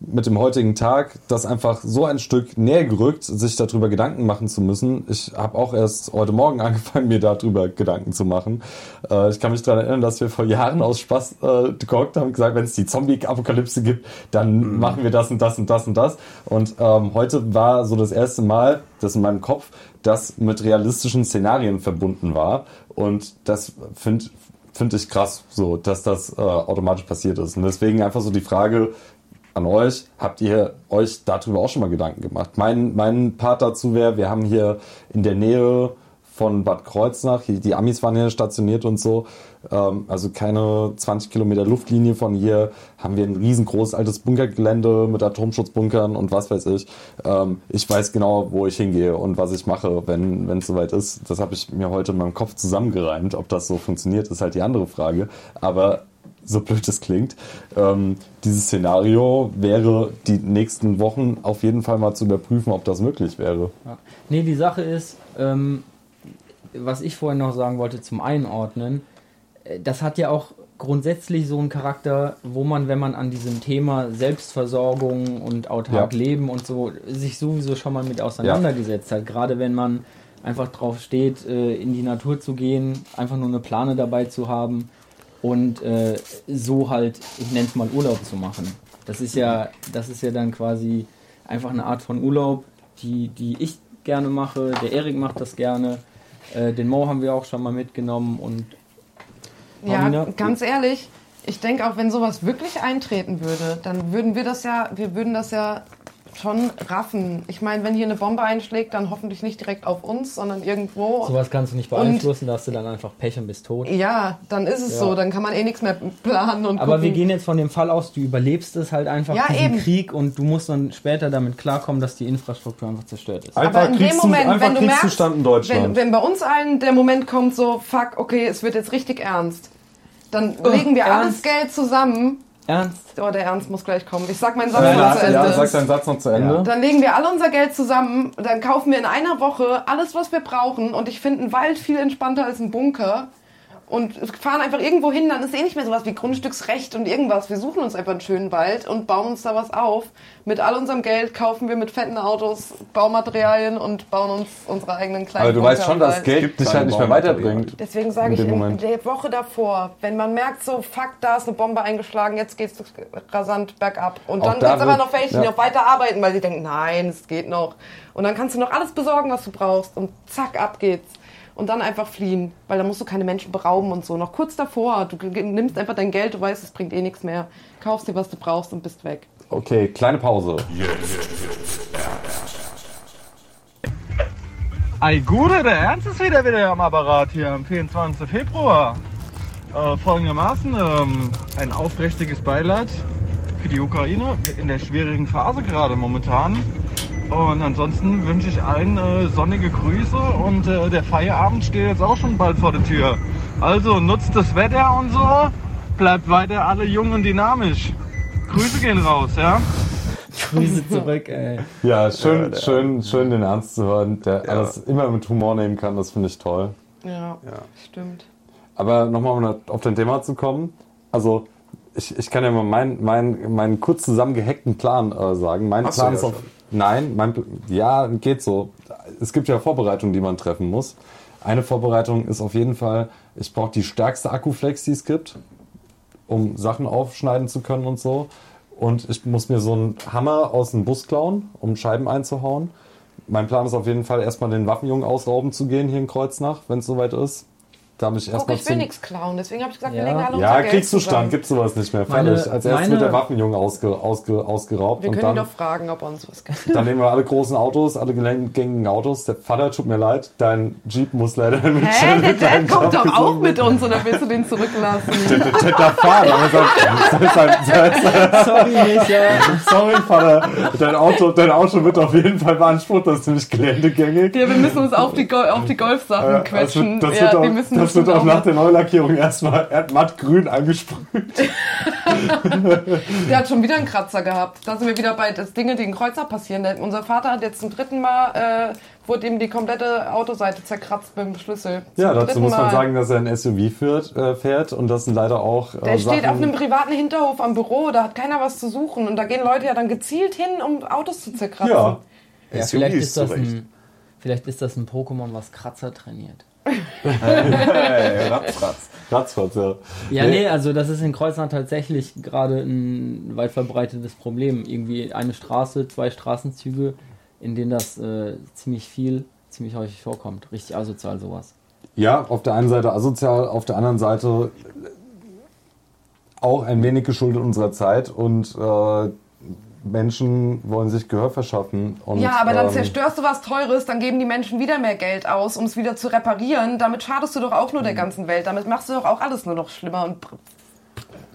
Speaker 3: mit dem heutigen Tag das einfach so ein Stück näher gerückt, sich darüber Gedanken machen zu müssen. Ich habe auch erst heute Morgen *laughs* angefangen, mir darüber Gedanken zu machen. Äh, ich kann mich daran erinnern, dass wir vor Jahren aus Spaß äh, gehockt haben und gesagt, wenn es die Zombie-Apokalypse gibt, dann machen wir das und das und das und das. Und ähm, heute war so das erste Mal, das in meinem Kopf, das mit realistischen Szenarien verbunden war. Und das finde finde ich krass, so, dass das äh, automatisch passiert ist. Und deswegen einfach so die Frage an euch, habt ihr euch darüber auch schon mal Gedanken gemacht? Mein, mein Part dazu wäre, wir haben hier in der Nähe von Bad Kreuznach, die Amis waren hier stationiert und so, ähm, also keine 20 Kilometer Luftlinie von hier, haben wir ein riesengroßes altes Bunkergelände mit Atomschutzbunkern und was weiß ich. Ähm, ich weiß genau, wo ich hingehe und was ich mache, wenn wenn es soweit ist. Das habe ich mir heute in meinem Kopf zusammengereimt. Ob das so funktioniert, ist halt die andere Frage. Aber so blöd es klingt, ähm, dieses Szenario wäre die nächsten Wochen auf jeden Fall mal zu überprüfen, ob das möglich wäre.
Speaker 2: Ja. Nee, die Sache ist, ähm, was ich vorhin noch sagen wollte zum Einordnen, äh, das hat ja auch grundsätzlich so einen Charakter, wo man, wenn man an diesem Thema Selbstversorgung und autark
Speaker 3: Ja.
Speaker 2: leben und so sich sowieso schon mal mit auseinandergesetzt hat, gerade wenn man einfach drauf steht, äh, in die Natur zu gehen, einfach nur eine Plane dabei zu haben und äh, so halt, ich nenne es mal Urlaub zu machen. Das ist ja, das ist ja dann quasi einfach eine Art von Urlaub, die, die ich gerne mache. Der Erik macht das gerne. Äh, den Mo haben wir auch schon mal mitgenommen und
Speaker 4: Ja,
Speaker 2: Paulina?
Speaker 4: ganz ehrlich, ich denke auch, wenn sowas wirklich eintreten würde, dann würden wir das ja, wir würden das ja schon raffen. Ich meine, wenn hier eine Bombe einschlägt, dann hoffentlich nicht direkt auf uns, sondern irgendwo.
Speaker 2: sowas kannst du nicht beeinflussen, da hast du dann einfach Pech und bist tot.
Speaker 4: Ja, dann ist es
Speaker 2: Ja.
Speaker 4: so, dann kann man eh nichts mehr planen und
Speaker 2: Aber
Speaker 4: gucken.
Speaker 2: wir gehen jetzt von dem Fall aus, du überlebst es halt einfach,
Speaker 4: Ja,
Speaker 2: diesen. Krieg und du musst dann später damit klarkommen, dass die Infrastruktur einfach zerstört ist.
Speaker 3: Einfach
Speaker 4: Aber in dem Moment,
Speaker 3: einfach
Speaker 4: wenn du merkst,
Speaker 3: Kriegszustand in Deutschland.
Speaker 4: wenn, wenn bei uns allen der Moment kommt, so, fuck, okay, es wird jetzt richtig ernst, dann legen wir alles
Speaker 2: ernst?
Speaker 4: Geld zusammen
Speaker 2: Ernst?
Speaker 4: Oh, der Ernst muss gleich kommen. Ich sag meinen Satz
Speaker 3: Ja,
Speaker 4: noch zu Ende.
Speaker 3: ja, sag deinen Satz noch zu Ende.
Speaker 4: Dann legen wir alle unser Geld zusammen, dann kaufen wir in einer Woche alles, was wir brauchen. Und ich finde einen Wald viel entspannter als ein Bunker. Und fahren einfach irgendwo hin, dann ist eh nicht mehr sowas wie Grundstücksrecht und irgendwas. Wir suchen uns einfach einen schönen Wald und bauen uns da was auf. Mit all unserem Geld kaufen wir mit fetten Autos Baumaterialien und bauen uns unsere eigenen kleinen
Speaker 3: Aber du
Speaker 4: Bunker
Speaker 3: weißt schon, dass. Geld dich halt nicht mehr weiterbringt.
Speaker 4: Deswegen sage ich in
Speaker 3: Moment.
Speaker 4: der Woche davor, wenn man merkt, so fuck, da ist eine Bombe eingeschlagen, jetzt geht's rasant bergab. Und dann
Speaker 3: da
Speaker 4: gibt's aber noch welche,
Speaker 3: ja.
Speaker 4: noch weiter arbeiten, weil sie denken, nein, es geht noch. Und dann kannst du noch alles besorgen, was du brauchst und zack, ab geht's. Und dann einfach fliehen, weil da musst du keine Menschen berauben und so. Noch kurz davor, du nimmst einfach dein Geld, du weißt, es bringt eh nichts mehr. Kaufst dir, was du brauchst und bist weg.
Speaker 3: Okay, kleine Pause.
Speaker 6: Ei Gude, der Ernst ist wieder wieder am Apparat hier am 24. Februar. Äh, folgendermaßen ähm, ein aufrichtiges Beileid für die Ukraine in der schwierigen Phase gerade momentan. Und ansonsten wünsche ich allen äh, sonnige Grüße und äh, der Feierabend steht jetzt auch schon bald vor der Tür. Also nutzt das Wetter und so, bleibt weiter alle jung und dynamisch. Grüße gehen raus, ja?
Speaker 2: Grüße zurück, ey.
Speaker 3: Ja, schön, schön, schön den Ernst zu hören, der alles immer mit Humor nehmen kann, das finde ich toll.
Speaker 4: Ja, stimmt.
Speaker 3: Aber nochmal, um auf dein Thema zu kommen. Also, ich, ich kann ja mal meinen mein, meinen kurz zusammengehackten Plan äh, sagen. Mein
Speaker 1: Hast du
Speaker 3: Plan
Speaker 1: ja
Speaker 3: ist auf.
Speaker 1: schon.
Speaker 3: Nein, mein, ja, geht so. Es gibt ja Vorbereitungen, die man treffen muss. Eine Vorbereitung ist auf jeden Fall, ich brauche die stärkste Akkuflex, die es gibt, um Sachen aufschneiden zu können und so. Und ich muss mir so einen Hammer aus dem Bus klauen, um Scheiben einzuhauen. Mein Plan ist auf jeden Fall erstmal den Waffenjungen ausrauben zu gehen hier in Kreuznach, wenn es soweit ist. Da mich
Speaker 4: Guck,
Speaker 3: erstmal
Speaker 4: ich will nichts klauen, deswegen habe ich gesagt,
Speaker 2: Ja.
Speaker 4: wir legen alle
Speaker 3: ja, Kriegszustand gibt sowas nicht mehr.
Speaker 2: Meine-
Speaker 3: Fertig. Als erstes
Speaker 2: meine-
Speaker 3: wird der Waffenjunge ausge, ausge, ausgeraubt
Speaker 4: Wir
Speaker 3: und
Speaker 4: können ihn
Speaker 3: dann,
Speaker 4: doch fragen, ob er uns was gibt.
Speaker 3: dann nehmen wir alle großen Autos, alle gängigen Autos. Der Vater, tut mir leid, dein Jeep muss leider mit
Speaker 4: Hä, der Dad kommt doch auch mit uns oder willst du den zurücklassen? *laughs*
Speaker 3: Der fahren, sein, sein, sein,
Speaker 2: Sorry,
Speaker 3: Vater, dein Auto, dein Auto wird auf jeden Fall beansprucht, das ist nämlich geländegängig.
Speaker 4: Ja, wir müssen uns auf die, Gol auf die Golfsachen
Speaker 3: Ja, das
Speaker 4: quetschen.
Speaker 3: wird, das
Speaker 4: ja,
Speaker 3: auch,
Speaker 4: müssen
Speaker 3: das wird auch nach der Neulackierung erstmal mattgrün angesprüht. *laughs*
Speaker 4: Der hat schon wieder einen Kratzer gehabt. Da sind wir wieder bei das Dinge, die in Kreuzer passieren. Unser Vater hat jetzt zum dritten Mal, äh, wurde ihm die komplette Autoseite zerkratzt mit dem Schlüssel.
Speaker 3: Ja,
Speaker 4: Zum
Speaker 3: dazu
Speaker 4: dritten
Speaker 3: muss man
Speaker 4: Mal.
Speaker 3: sagen, dass er ein SUV führt, äh, fährt und das sind leider auch äh,
Speaker 4: Der steht
Speaker 3: Sachen,
Speaker 4: auf einem privaten Hinterhof am Büro, da hat keiner was zu suchen. Und da gehen Leute ja dann gezielt hin, um Autos zu zerkratzen.
Speaker 3: Ja,
Speaker 2: Ja, vielleicht, ist das ein, vielleicht ist das ein Pokémon, was Kratzer trainiert.
Speaker 1: Ratzfatz.
Speaker 3: Ratzfatz, ja.
Speaker 2: Ja,
Speaker 3: Nee.
Speaker 2: nee, also das ist in Kreuznach tatsächlich gerade ein weit verbreitetes Problem. Irgendwie eine Straße, zwei Straßenzüge, in denen das äh, ziemlich viel, ziemlich häufig vorkommt. Richtig asozial sowas.
Speaker 3: Ja, auf der einen Seite asozial, auf der anderen Seite auch ein wenig geschuldet unserer Zeit und äh, Menschen wollen sich Gehör verschaffen. Und,
Speaker 4: Ja, aber dann
Speaker 3: ähm,
Speaker 4: zerstörst du was Teures, dann geben die Menschen wieder mehr Geld aus, um es wieder zu reparieren. Damit schadest du doch auch nur der ganzen Welt. Damit machst du doch auch alles nur noch schlimmer. Und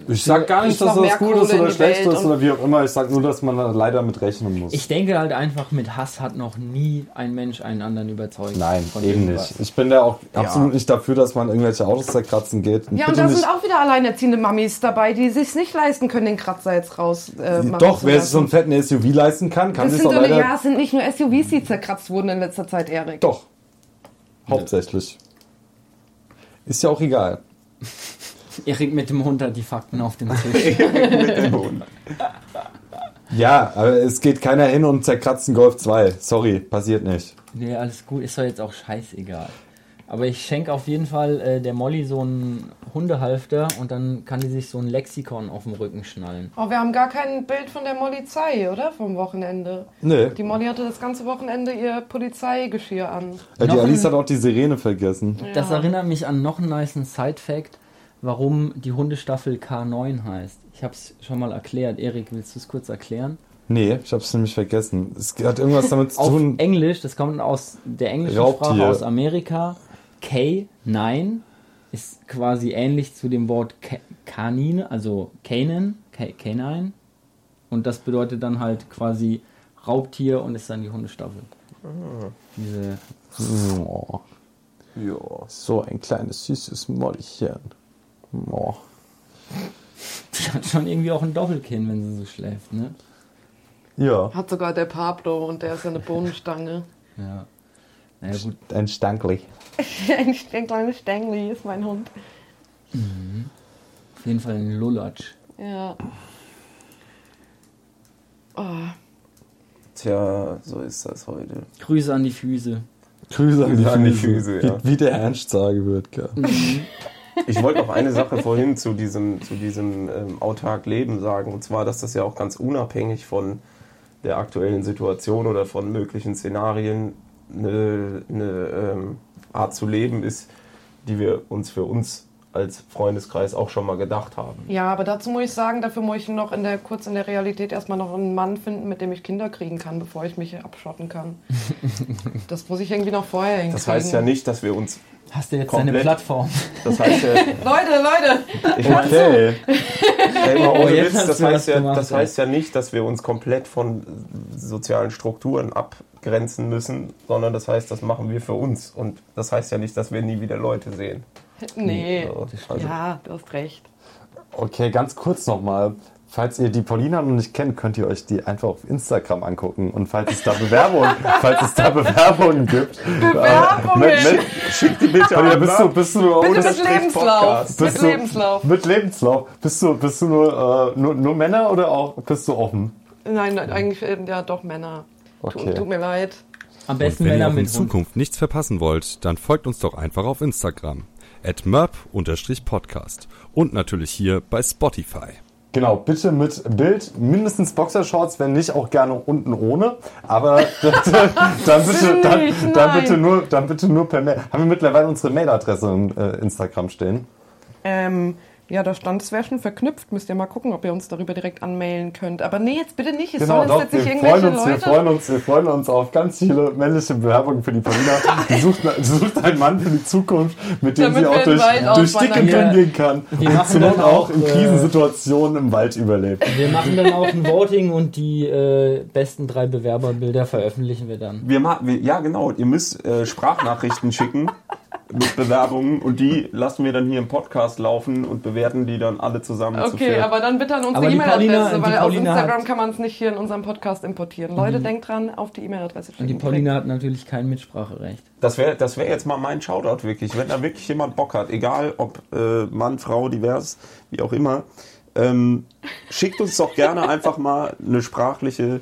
Speaker 3: Ich sag gar nicht,
Speaker 4: Ist
Speaker 3: dass das gut ist
Speaker 4: Kohle in
Speaker 3: oder schlecht
Speaker 4: Welt
Speaker 3: ist
Speaker 4: und-
Speaker 3: oder wie auch immer. Ich sag nur, dass man da leider mit rechnen muss.
Speaker 2: Ich denke halt einfach, mit Hass hat noch nie ein Mensch einen anderen überzeugt.
Speaker 3: Nein,
Speaker 2: von
Speaker 3: eben
Speaker 2: irgendwas.
Speaker 3: nicht. Ich bin da auch absolut nicht dafür, dass man irgendwelche Autos zerkratzen geht.
Speaker 4: ja, und da sind auch wieder alleinerziehende Mamis dabei, die sich nicht leisten können, den Kratzer jetzt raus äh, machen
Speaker 3: Doch,
Speaker 4: zu
Speaker 3: wer sich so einen fetten SUV leisten kann, kann sich doch
Speaker 4: doch,
Speaker 3: leider...
Speaker 4: ja, es sind nicht nur SUVs, die zerkratzt wurden in letzter Zeit, Erik.
Speaker 3: Doch. Hauptsächlich. Ist ja auch egal. *laughs*
Speaker 2: Erik mit dem Hund hat die Fakten auf dem Tisch. *laughs*
Speaker 1: Mit dem Hund.
Speaker 3: Ja, aber es geht keiner hin und zerkratzt einen Golf 2. Sorry, passiert nicht.
Speaker 2: nee, alles gut, ist doch jetzt auch scheißegal. Aber ich schenke auf jeden Fall äh, der Molly so einen Hundehalfter und dann kann die sich so ein Lexikon auf dem Rücken schnallen.
Speaker 4: Oh, wir haben gar kein Bild von der Polizei, oder? Vom Wochenende.
Speaker 3: Nee.
Speaker 4: Die Molly hatte das ganze Wochenende ihr Polizeigeschirr an.
Speaker 3: Äh,
Speaker 2: Noch
Speaker 3: die Alice
Speaker 2: ein-
Speaker 3: hat auch die Sirene vergessen.
Speaker 2: Das erinnert mich an noch einen nicen Side-Fact, warum die Hundestaffel K9 heißt. Ich habe es schon mal erklärt. Erik, willst du es kurz erklären?
Speaker 3: Nee, ich hab's nämlich vergessen. Es hat irgendwas damit zu
Speaker 2: Auf
Speaker 3: tun.
Speaker 2: Englisch, das kommt aus der englischen
Speaker 3: Raubtier.
Speaker 2: Sprache aus Amerika. K9 ist quasi ähnlich zu dem Wort Ka- Kanine, also Kanan, Ka- Canine. Und das bedeutet dann halt quasi Raubtier und ist dann die Hundestaffel. Diese
Speaker 3: Oh,
Speaker 1: Ja.
Speaker 3: so ein kleines süßes Mollchen. Oh.
Speaker 2: Die hat schon irgendwie auch ein Doppelkinn, wenn sie so schläft, ne?
Speaker 3: Ja.
Speaker 4: Hat sogar der Pablo und der ist ja eine Bohnenstange.
Speaker 2: Ja. Naja, gut.
Speaker 3: Ein Stankli. *laughs*
Speaker 4: ein ein kleines Stängli ist mein Hund.
Speaker 2: Auf jeden Fall ein Lulatsch.
Speaker 4: Ja. Oh,
Speaker 1: Tja, so ist das heute.
Speaker 2: Grüße an die Füße.
Speaker 3: Grüße an die,
Speaker 1: An die
Speaker 3: Füße,
Speaker 1: Füße, ja.
Speaker 3: wie, wie der Ernst sagen wird, gell.
Speaker 1: Ich wollte noch eine Sache vorhin zu diesem, zu diesem ähm, autark Leben sagen. Und zwar, dass das ja auch ganz unabhängig von der aktuellen Situation oder von möglichen Szenarien eine, eine ähm, Art zu leben ist, die wir uns für uns als Freundeskreis auch schon mal gedacht haben.
Speaker 4: Ja, aber dazu muss ich sagen, dafür muss ich noch in der, kurz in der Realität erstmal noch einen Mann finden, mit dem ich Kinder kriegen kann, bevor ich mich abschotten kann. *laughs* das muss ich irgendwie noch vorher hinkriegen.
Speaker 1: Das heißt ja nicht, dass wir uns.
Speaker 2: Hast du jetzt
Speaker 1: Komplett.
Speaker 2: deine Plattform?
Speaker 1: Das heißt ja, *laughs*
Speaker 4: Leute, Leute!
Speaker 1: ich
Speaker 3: Okay.
Speaker 1: Ey, mal ohne
Speaker 2: Oh, jetzt
Speaker 1: Witz, das, heißt ja,
Speaker 2: gemacht,
Speaker 1: das heißt ja nicht, dass wir uns komplett von sozialen Strukturen abgrenzen müssen, sondern das heißt, das machen wir für uns. Und das heißt ja nicht, dass wir nie wieder Leute sehen. *laughs*
Speaker 4: Nee.
Speaker 1: So, also,
Speaker 4: Ja, du hast recht.
Speaker 3: Okay, ganz kurz nochmal. Falls ihr die Paulina noch nicht kennt, könnt ihr euch die einfach auf Instagram angucken. Und falls es da *laughs* Bewerbungen, falls es da Bewerbungen gibt,
Speaker 4: Bewerbungen!
Speaker 3: Äh, mit, mit,
Speaker 1: Schick die bitte
Speaker 3: Paulina,
Speaker 1: an,
Speaker 3: bist du, bist du nur
Speaker 4: Bitte
Speaker 3: ohne
Speaker 4: mit Lebenslauf.
Speaker 1: Podcast.
Speaker 4: Mit
Speaker 3: Bist du-
Speaker 4: Lebenslauf.
Speaker 3: mit Lebenslauf? Bist du, bist du nur, äh, nur, nur Männer oder auch bist du offen?
Speaker 4: Nein, nein, eigentlich äh, ja doch Männer.
Speaker 3: Okay.
Speaker 4: Tut mir leid.
Speaker 2: Am
Speaker 7: Und
Speaker 2: besten
Speaker 7: wenn ihr
Speaker 2: Männer
Speaker 7: auch in. Zukunft nichts verpassen wollt, dann folgt uns doch einfach auf Instagram. At merp-podcast. Und natürlich hier bei Spotify.
Speaker 3: Genau, bitte mit Bild, mindestens Boxershorts, wenn nicht auch gerne unten ohne. Aber *laughs* dann bitte, dann, dann bitte nur, dann bitte nur per Mail. Haben wir mittlerweile unsere Mailadresse in äh, Instagram stehen?
Speaker 4: Ähm, ja, da stand, es wäre schon verknüpft. Müsst ihr mal gucken, ob ihr uns darüber direkt anmailen könnt. Aber nee, jetzt bitte nicht. Es
Speaker 3: Genau,
Speaker 4: sollen
Speaker 3: doch,
Speaker 4: jetzt
Speaker 3: wir
Speaker 4: nicht
Speaker 3: freuen,
Speaker 4: irgendwelche
Speaker 3: uns, wir
Speaker 4: Leute.
Speaker 3: freuen uns, wir freuen uns auf ganz viele männliche Bewerbungen für die Paulina. Sie sucht, sucht einen Mann für die Zukunft, mit dem
Speaker 4: Damit
Speaker 3: sie auch
Speaker 4: wir
Speaker 3: durch, durch dicke
Speaker 4: auswandern
Speaker 3: Dünn gehen kann.
Speaker 2: Wir
Speaker 3: Und
Speaker 2: machen
Speaker 3: zur Not auch
Speaker 2: auch,
Speaker 3: in
Speaker 2: äh,
Speaker 3: Krisensituationen im Wald überlebt.
Speaker 2: Wir machen dann auch ein Voting und die äh, besten drei Bewerberbilder veröffentlichen wir dann.
Speaker 1: Wir ma wir, ja, genau. Ihr müsst äh, Sprachnachrichten schicken mit Bewerbungen und die lassen wir dann hier im Podcast laufen und bewerten die dann alle zusammen zu
Speaker 4: Okay, aber dann bitte an unsere E-Mail-Adresse, weil aus Instagram
Speaker 2: hat-
Speaker 4: kann man es nicht hier in unserem Podcast importieren. Leute, denkt dran, auf die E-Mail-Adresse
Speaker 2: Und die
Speaker 4: schicken.
Speaker 2: Paulina hat natürlich kein Mitspracherecht.
Speaker 1: Das wäre das wär jetzt mal mein Shoutout wirklich. Wenn da wirklich jemand Bock hat, egal ob äh, Mann, Frau, divers, wie auch immer, ähm, schickt uns doch gerne einfach mal eine sprachliche,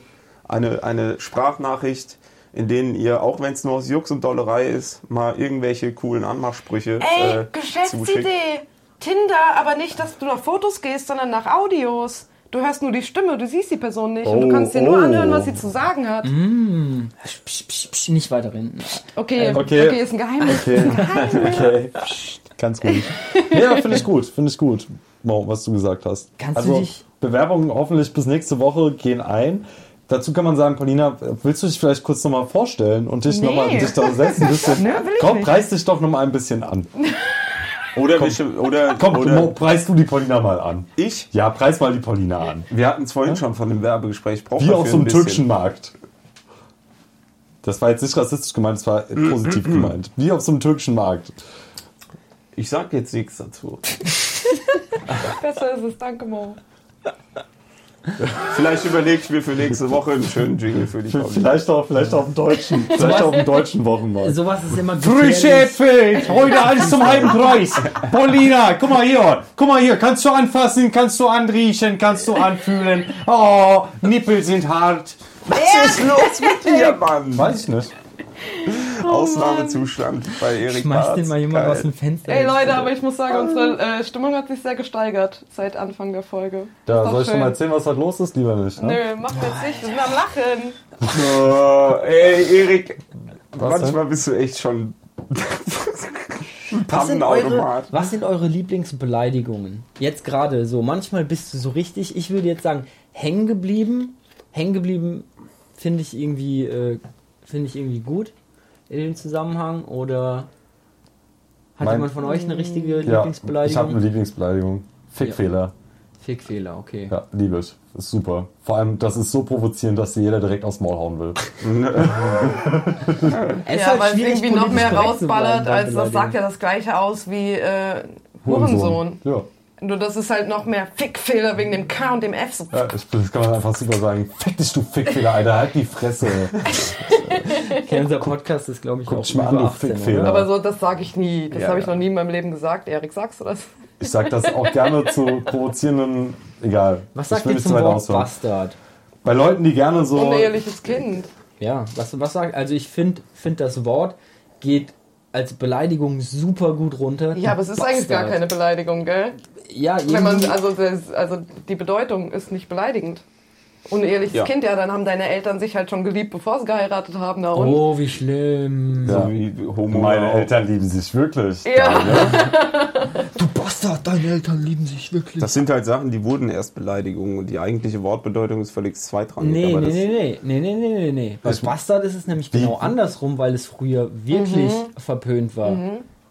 Speaker 1: eine, eine Sprachnachricht, in denen ihr, auch wenn es nur aus Jux und Dollerei ist, mal irgendwelche coolen Anmachsprüche
Speaker 4: Ey,
Speaker 1: äh, zuschickt.
Speaker 4: Geschäftsidee! Tinder, aber nicht, dass du nach Fotos gehst, sondern nach Audios. Du hörst nur die Stimme, du siehst die Person nicht und du
Speaker 3: Oh,
Speaker 4: kannst dir nur
Speaker 3: oh.
Speaker 4: anhören, was sie zu sagen hat.
Speaker 2: Psch, psch, psch, psch, nicht weiter reden.
Speaker 4: Okay,
Speaker 3: Okay.
Speaker 4: okay, ist ein Geheimnis.
Speaker 3: Okay, *laughs* okay. Psst, ganz ruhig. *laughs* Ja, finde ich gut, finde ich gut, was du gesagt hast.
Speaker 2: Kannst du
Speaker 3: also,
Speaker 2: dich-
Speaker 3: Bewerbungen hoffentlich bis nächste Woche gehen ein. Dazu kann man sagen, Paulina, willst du dich vielleicht kurz nochmal vorstellen und dich
Speaker 4: Nee.
Speaker 3: nochmal dich da setzen? Ein bisschen, *laughs*
Speaker 4: Nö, will ich
Speaker 3: komm,
Speaker 4: nicht.
Speaker 3: preis dich doch nochmal ein bisschen an. *laughs*
Speaker 1: Oder, wir- oder,
Speaker 3: Komm,
Speaker 1: oder
Speaker 3: preis du die Paulina mal an.
Speaker 1: ich.
Speaker 3: Ja, preis mal die Paulina an.
Speaker 1: Wir hatten es vorhin schon von dem Werbegespräch. Ich brauch
Speaker 3: Wie auf so einem türkischen Markt. Das war jetzt nicht rassistisch gemeint, das war *clears throat* positiv gemeint. Wie auf so einem türkischen Markt.
Speaker 1: Ich sag jetzt nichts dazu. *laughs*
Speaker 4: Besser ist es, danke Mo. *laughs*
Speaker 1: Vielleicht überlege ich mir für nächste Woche einen schönen Jingle für Paulina.
Speaker 3: Vielleicht auch, vielleicht auf dem deutschen, vielleicht auf dem deutschen Wochenmarkt.
Speaker 2: Sowas ist immer
Speaker 3: Frische
Speaker 2: gefährlich.
Speaker 3: Äpfel, heute alles zum halben Preis. Paulina, guck mal hier, guck mal hier, kannst du anfassen, kannst du anriechen, kannst du anfühlen. Oh, Nippel sind hart.
Speaker 1: Was ist los mit dir, Mann?
Speaker 3: Weiß ich nicht. *laughs*
Speaker 1: Ausnahmezustand bei Erik
Speaker 2: Schmeiß den mal jemand
Speaker 1: Geil.
Speaker 2: aus dem Fenster.
Speaker 4: Ey Leute, aber ich muss sagen, unsere äh, Stimmung hat sich sehr gesteigert seit Anfang der Folge.
Speaker 3: Da soll ich schon mal erzählen, was da los ist? Lieber nicht. Ne?
Speaker 4: Nö, wir jetzt nicht, wir sind am Lachen.
Speaker 1: Oh, *laughs* ey, Erik, manchmal bist du echt schon
Speaker 2: Was sind, eure,
Speaker 1: Pannenautomat.
Speaker 2: was sind eure Lieblingsbeleidigungen? Jetzt gerade so. Manchmal bist du so richtig, ich würde jetzt sagen, hängen geblieben. Hängen geblieben finde ich irgendwie, äh, finde ich irgendwie gut in dem Zusammenhang. Oder hat
Speaker 3: Mein-
Speaker 2: jemand von euch eine richtige
Speaker 3: Ja, ich habe
Speaker 2: Lieblingsbeleidigung?
Speaker 3: eine Lieblingsbeleidigung. Fickfehler.
Speaker 2: Fickfehler, okay.
Speaker 3: Ja, liebe ich. Ist super. Vor allem, das ist so provozierend, dass dir jeder direkt aufs Maul hauen will. *laughs*
Speaker 2: Es ist
Speaker 4: Ja,
Speaker 2: halt
Speaker 4: weil es irgendwie noch mehr rausballert, als das sagt ja das gleiche aus wie äh, Hurensohn.
Speaker 3: Ja.
Speaker 4: Nur das ist halt noch mehr Fickfehler wegen dem K und dem F. So.
Speaker 3: Ja, ich, das kann man einfach super sagen. Fick dich, du Fickfehler, Alter, halt die Fresse. *laughs*
Speaker 2: Unser Podcast ist, glaube ich,
Speaker 3: Guck
Speaker 2: auch
Speaker 3: mal an,
Speaker 2: über
Speaker 3: du
Speaker 2: 18,
Speaker 3: Fickfehler.
Speaker 4: Aber so, das sage ich nie. Das
Speaker 1: Ja,
Speaker 4: habe ich
Speaker 1: ja.
Speaker 4: noch nie in meinem Leben gesagt. Erik, sagst du das?
Speaker 3: Ich sag das auch gerne *laughs* zu provozierenden, egal.
Speaker 2: Was sagt ihr zum Wort. Bastard?
Speaker 3: Bei Leuten, die gerne so.
Speaker 4: Uneheliches Kind.
Speaker 2: Ja, was, was sagt, also ich finde, find das Wort geht als Beleidigung super gut runter.
Speaker 4: Ja, aber es ist eigentlich gar keine Beleidigung, gell?
Speaker 2: Ja,
Speaker 4: Wenn man,
Speaker 2: irgendwie-
Speaker 4: also, das, also die Bedeutung ist nicht beleidigend. Uneheliches
Speaker 1: Ja.
Speaker 4: Kind, ja, dann haben deine Eltern sich halt schon geliebt, bevor sie geheiratet haben. Na und?
Speaker 2: Oh, wie schlimm.
Speaker 3: Ja.
Speaker 1: So wie Homo.
Speaker 3: Meine
Speaker 1: auch.
Speaker 3: Eltern lieben sich wirklich.
Speaker 4: Ja. *laughs*
Speaker 2: Du Bastard, deine Eltern lieben sich wirklich.
Speaker 1: Das sind halt Sachen, die wurden erst Beleidigungen und die eigentliche Wortbedeutung ist völlig zweitrangig.
Speaker 2: Nee,
Speaker 1: aber
Speaker 2: nee,
Speaker 1: das,
Speaker 2: nee, nee, nee, nee, nee, nee, nee. Bei Bastard ist es nämlich genau andersrum, weil es früher wirklich verpönt war.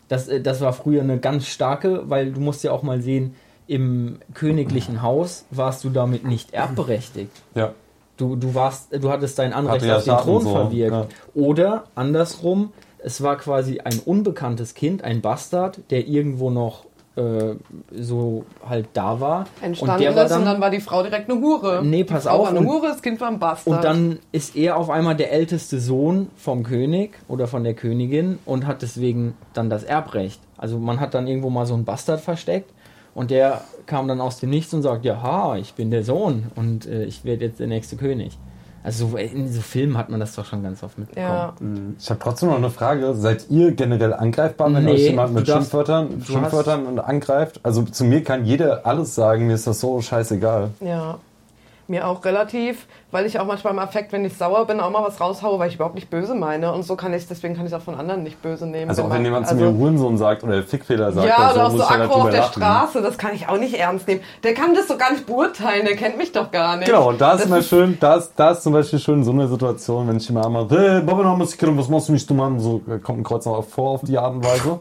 Speaker 2: Das, äh, das war früher eine ganz starke, weil du musst ja auch mal sehen, im königlichen Haus warst du damit nicht *clears throat* erbberechtigt.
Speaker 3: Ja.
Speaker 2: Du, du warst, du hattest dein Anrecht auf den Thron
Speaker 3: so,
Speaker 2: verwirkt.
Speaker 3: ja.
Speaker 2: Oder andersrum, es war quasi ein unbekanntes Kind, ein Bastard, der irgendwo noch äh, so halt da war.
Speaker 4: Entstanden
Speaker 2: und der war
Speaker 4: ist und
Speaker 2: dann,
Speaker 4: dann war die Frau direkt eine Hure.
Speaker 2: Nee,
Speaker 4: die
Speaker 2: pass
Speaker 4: Frau
Speaker 2: auf,
Speaker 4: war eine
Speaker 2: und-
Speaker 4: Hure, das Kind war ein Bastard.
Speaker 2: und dann ist er auf einmal der älteste Sohn vom König oder von der Königin und hat deswegen dann das Erbrecht. Also man hat dann irgendwo mal so einen Bastard versteckt und der kam dann aus dem Nichts und sagt, ja, ha, ich bin der Sohn und äh, ich werde jetzt der nächste König. Also so- in so Filmen hat man das doch schon ganz oft mitbekommen.
Speaker 4: ja.
Speaker 3: Ich habe trotzdem noch eine Frage. Seid ihr generell angreifbar, wenn
Speaker 2: Nee,
Speaker 3: euch jemand mit
Speaker 2: darfst-
Speaker 3: Schimpfwörtern, Schimpfwörtern und angreift? Also zu mir kann jeder alles sagen, mir ist das so scheißegal.
Speaker 4: Ja. Mir auch relativ, weil ich auch manchmal im Affekt, wenn ich sauer bin, auch mal was raushaue, weil ich überhaupt nicht böse meine. Und so kann ich deswegen kann ich es auch von anderen nicht böse nehmen.
Speaker 3: Also auch wenn
Speaker 4: man-
Speaker 3: jemand zu
Speaker 4: also-
Speaker 3: mir Hurensohn sagt oder Fickfehler sagt,
Speaker 4: Ja,
Speaker 3: oder
Speaker 4: auch so aggro auf der
Speaker 3: lachen.
Speaker 4: Straße, das kann ich auch nicht ernst nehmen. Der kann das so gar nicht beurteilen, der kennt mich doch gar nicht.
Speaker 3: Genau, und da ist immer schön, da ist, da ist zum Beispiel schön so eine Situation, wenn ich immer einmal, hey, Baba, noch was was machst du mich dumm an? So kommt ein Kreuz noch vor auf die Art und Weise.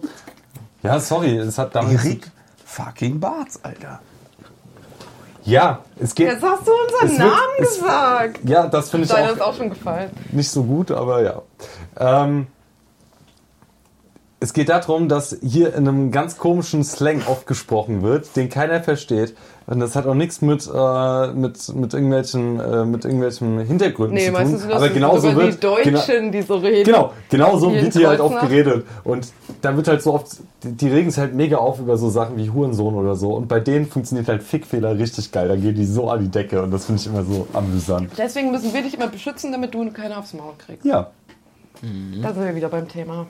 Speaker 3: Ja, sorry, es hat damit.
Speaker 1: Erik fucking Barts, Alter.
Speaker 3: Ja, es geht.
Speaker 4: Jetzt hast du unseren
Speaker 3: Es wird-
Speaker 4: Namen
Speaker 3: es-
Speaker 4: gesagt.
Speaker 3: Ja, das finde ich auch
Speaker 4: ist auch schon gefallen.
Speaker 3: nicht so gut, aber ja. Ähm, es geht darum, dass hier in einem ganz komischen Slang oft gesprochen wird, den keiner versteht. Und das hat auch nichts mit, äh, mit, mit, irgendwelchen, äh, mit irgendwelchen Hintergründen
Speaker 4: Nee,
Speaker 3: zu
Speaker 4: meistens
Speaker 3: tun.
Speaker 4: sind das
Speaker 3: Aber genauso wird,
Speaker 4: die Deutschen, die so reden.
Speaker 3: Genau, genau so wird hier halt oft geredet. Und da wird halt so oft, die, die regen sich halt mega auf über so Sachen wie Hurensohn oder so. Und bei denen funktioniert halt Fickfehler richtig geil. Da gehen die so an die Decke und das finde ich immer so amüsant.
Speaker 4: Deswegen müssen wir dich immer beschützen, damit du keiner aufs Maul kriegst.
Speaker 3: Ja,
Speaker 4: Da sind wir wieder beim Thema.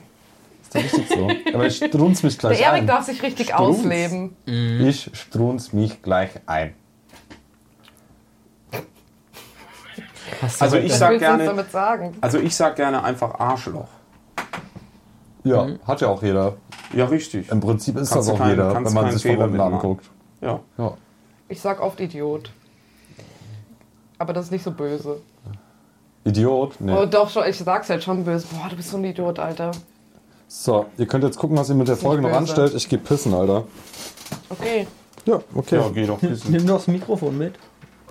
Speaker 3: Ist doch richtig so. Aber ich strunz mich
Speaker 4: Der
Speaker 3: gleich
Speaker 4: Erik
Speaker 3: ein.
Speaker 4: darf sich richtig
Speaker 3: Strunz.
Speaker 4: ausleben.
Speaker 3: Ich strunz mich gleich ein.
Speaker 2: Du
Speaker 1: Also ich
Speaker 4: Was
Speaker 1: sag gerne,
Speaker 4: damit sagen?
Speaker 1: also ich sag gerne einfach Arschloch.
Speaker 3: Ja, hat ja auch jeder.
Speaker 1: Ja, richtig.
Speaker 3: Im Prinzip ist
Speaker 1: Kannst
Speaker 3: das auch
Speaker 1: keinen-
Speaker 3: jeder, wenn man sich von
Speaker 1: Fehler
Speaker 3: unten
Speaker 1: mitmachen.
Speaker 3: anguckt.
Speaker 1: Ja.
Speaker 3: Ja.
Speaker 4: Ich sag oft Idiot. Aber das ist nicht so böse.
Speaker 3: Idiot? Nee.
Speaker 4: Oh, doch, schon, ich sag's halt schon böse. Boah, du bist so ein Idiot, Alter.
Speaker 3: So, ihr könnt jetzt gucken, was ihr mit der Folge noch anstellt. Ich geh pissen, Alter.
Speaker 4: Okay.
Speaker 3: Ja, okay.
Speaker 1: Ja, geh doch pissen.
Speaker 2: Nimm doch das Mikrofon mit.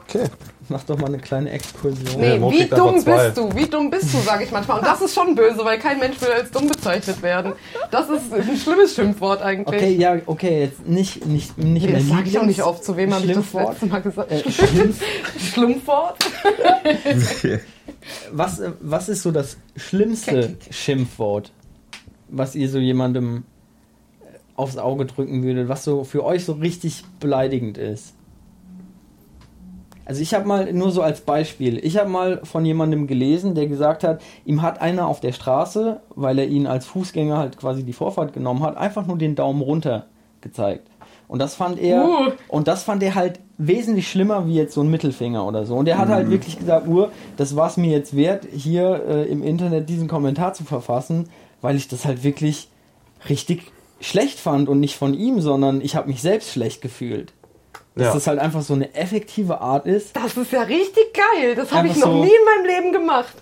Speaker 3: Okay.
Speaker 2: Mach doch mal eine kleine Exkursion.
Speaker 4: Nee, wie dumm bist du? Wie dumm bist du, sage ich manchmal. Und das ist schon böse, weil kein Mensch will als dumm bezeichnet werden. Das ist ein schlimmes Schimpfwort eigentlich.
Speaker 2: Okay, ja, okay, jetzt nicht, nicht, nicht
Speaker 4: Nee,
Speaker 2: mehr
Speaker 4: das sage ich auch nicht oft. Zu wem habe ich das letzte Mal gesagt?
Speaker 2: Äh, *laughs* Schlimm,
Speaker 4: Schlimmwort? *laughs*
Speaker 2: was, äh, was ist so das schlimmste Schimpfwort, was ihr so jemandem äh, aufs Auge drücken würdet, was so für euch so richtig beleidigend ist? Also ich habe mal nur so als Beispiel, ich habe mal von jemandem gelesen, der gesagt hat, ihm hat einer auf der Straße, weil er ihn als Fußgänger halt quasi die Vorfahrt genommen hat, einfach nur den Daumen runter gezeigt. Und das fand er
Speaker 4: Uh.
Speaker 2: und das fand er halt wesentlich schlimmer wie jetzt so ein Mittelfinger oder so. Und er hat halt wirklich gesagt, Uhr, das war es mir jetzt wert, hier äh, im Internet diesen Kommentar zu verfassen, weil ich das halt wirklich richtig schlecht fand und nicht von ihm, sondern ich habe mich selbst schlecht gefühlt. Dass
Speaker 1: Ja.
Speaker 2: das halt einfach so eine effektive Art ist.
Speaker 4: Das ist ja richtig geil. Das habe ich noch
Speaker 2: so-
Speaker 4: nie in meinem Leben gemacht.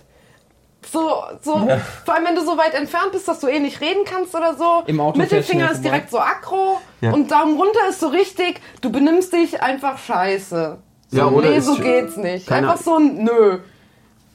Speaker 4: So, so, vor allem wenn du so weit entfernt bist, dass du eh nicht reden kannst oder so.
Speaker 2: Im Auto
Speaker 4: Mittelfinger ist
Speaker 2: vorbei.
Speaker 4: direkt so aggro
Speaker 1: Ja.
Speaker 4: und Daumen runter ist so richtig, du benimmst dich einfach scheiße. So,
Speaker 1: Ja, oder
Speaker 4: nee,
Speaker 1: ist-
Speaker 4: so geht's nicht. Einfach so ein Nö.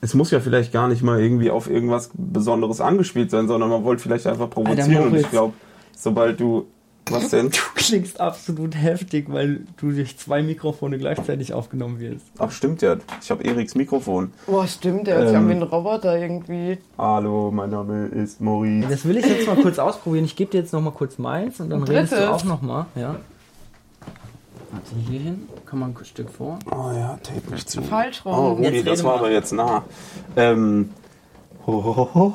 Speaker 1: Es muss ja vielleicht gar nicht mal irgendwie auf irgendwas Besonderes angespielt sein, sondern man wollte vielleicht einfach
Speaker 2: Alter,
Speaker 1: provozieren. Und ich glaube, sobald du Was denn?
Speaker 2: Du klingst absolut heftig, weil du durch zwei Mikrofone gleichzeitig aufgenommen wirst.
Speaker 1: Ach, stimmt ja. Ich habe Eriks Mikrofon.
Speaker 4: Boah, stimmt, sich
Speaker 1: Ähm.
Speaker 4: an wie ein Roboter irgendwie.
Speaker 1: Hallo, mein Name ist Maurice.
Speaker 2: Das will ich jetzt mal kurz ausprobieren. Ich gebe dir jetzt noch mal kurz meins und dann
Speaker 4: Ein
Speaker 2: redest du auch noch mal. Ja. Warte, hier hin. Kann man ein Stück vor.
Speaker 1: Oh ja, tape mich zu.
Speaker 4: Falsch rum.
Speaker 1: Oh, Rudi,
Speaker 2: Jetzt
Speaker 1: das war
Speaker 2: mal.
Speaker 1: aber jetzt nah. Ähm, ho, ho,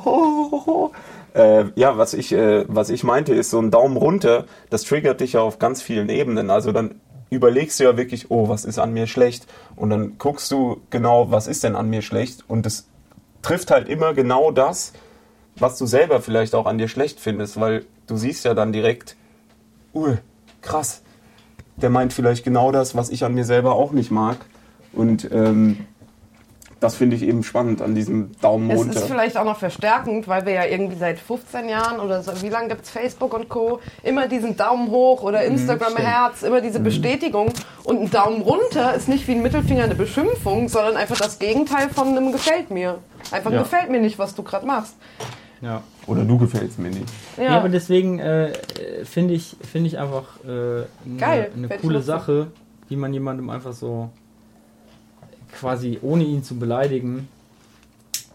Speaker 1: ho. Äh, ja, was ich, äh, was ich meinte, ist so ein Daumen runter, das triggert dich ja auf ganz vielen Ebenen. Also dann überlegst du ja wirklich, oh, was ist an mir schlecht? Und dann guckst du genau, was ist denn an mir schlecht? Und es trifft halt immer genau das, was du selber vielleicht auch an dir schlecht findest, weil du siehst ja dann direkt, uh, krass, der meint vielleicht genau das, was ich an mir selber auch nicht mag. Und ähm, das finde ich eben spannend an diesem Daumen
Speaker 4: Es
Speaker 1: runter.
Speaker 4: ist vielleicht auch noch verstärkend, weil wir ja irgendwie seit 15 Jahren oder so, wie lange gibt es Facebook und Co. immer diesen Daumen hoch oder
Speaker 1: Mhm,
Speaker 4: Instagram Herz, immer diese Bestätigung. Und ein Daumen runter ist nicht wie ein Mittelfinger eine Beschimpfung, sondern einfach das Gegenteil von einem gefällt mir. Einfach
Speaker 1: Ja.
Speaker 4: gefällt mir nicht, was du gerade machst.
Speaker 2: Ja.
Speaker 1: Oder du gefällst mir nicht.
Speaker 4: Ja,
Speaker 2: Ja, aber deswegen äh, finde ich, finde ich einfach äh, eine,
Speaker 4: Geil,
Speaker 2: eine coole. Sache, wie man jemandem einfach so quasi ohne ihn zu beleidigen,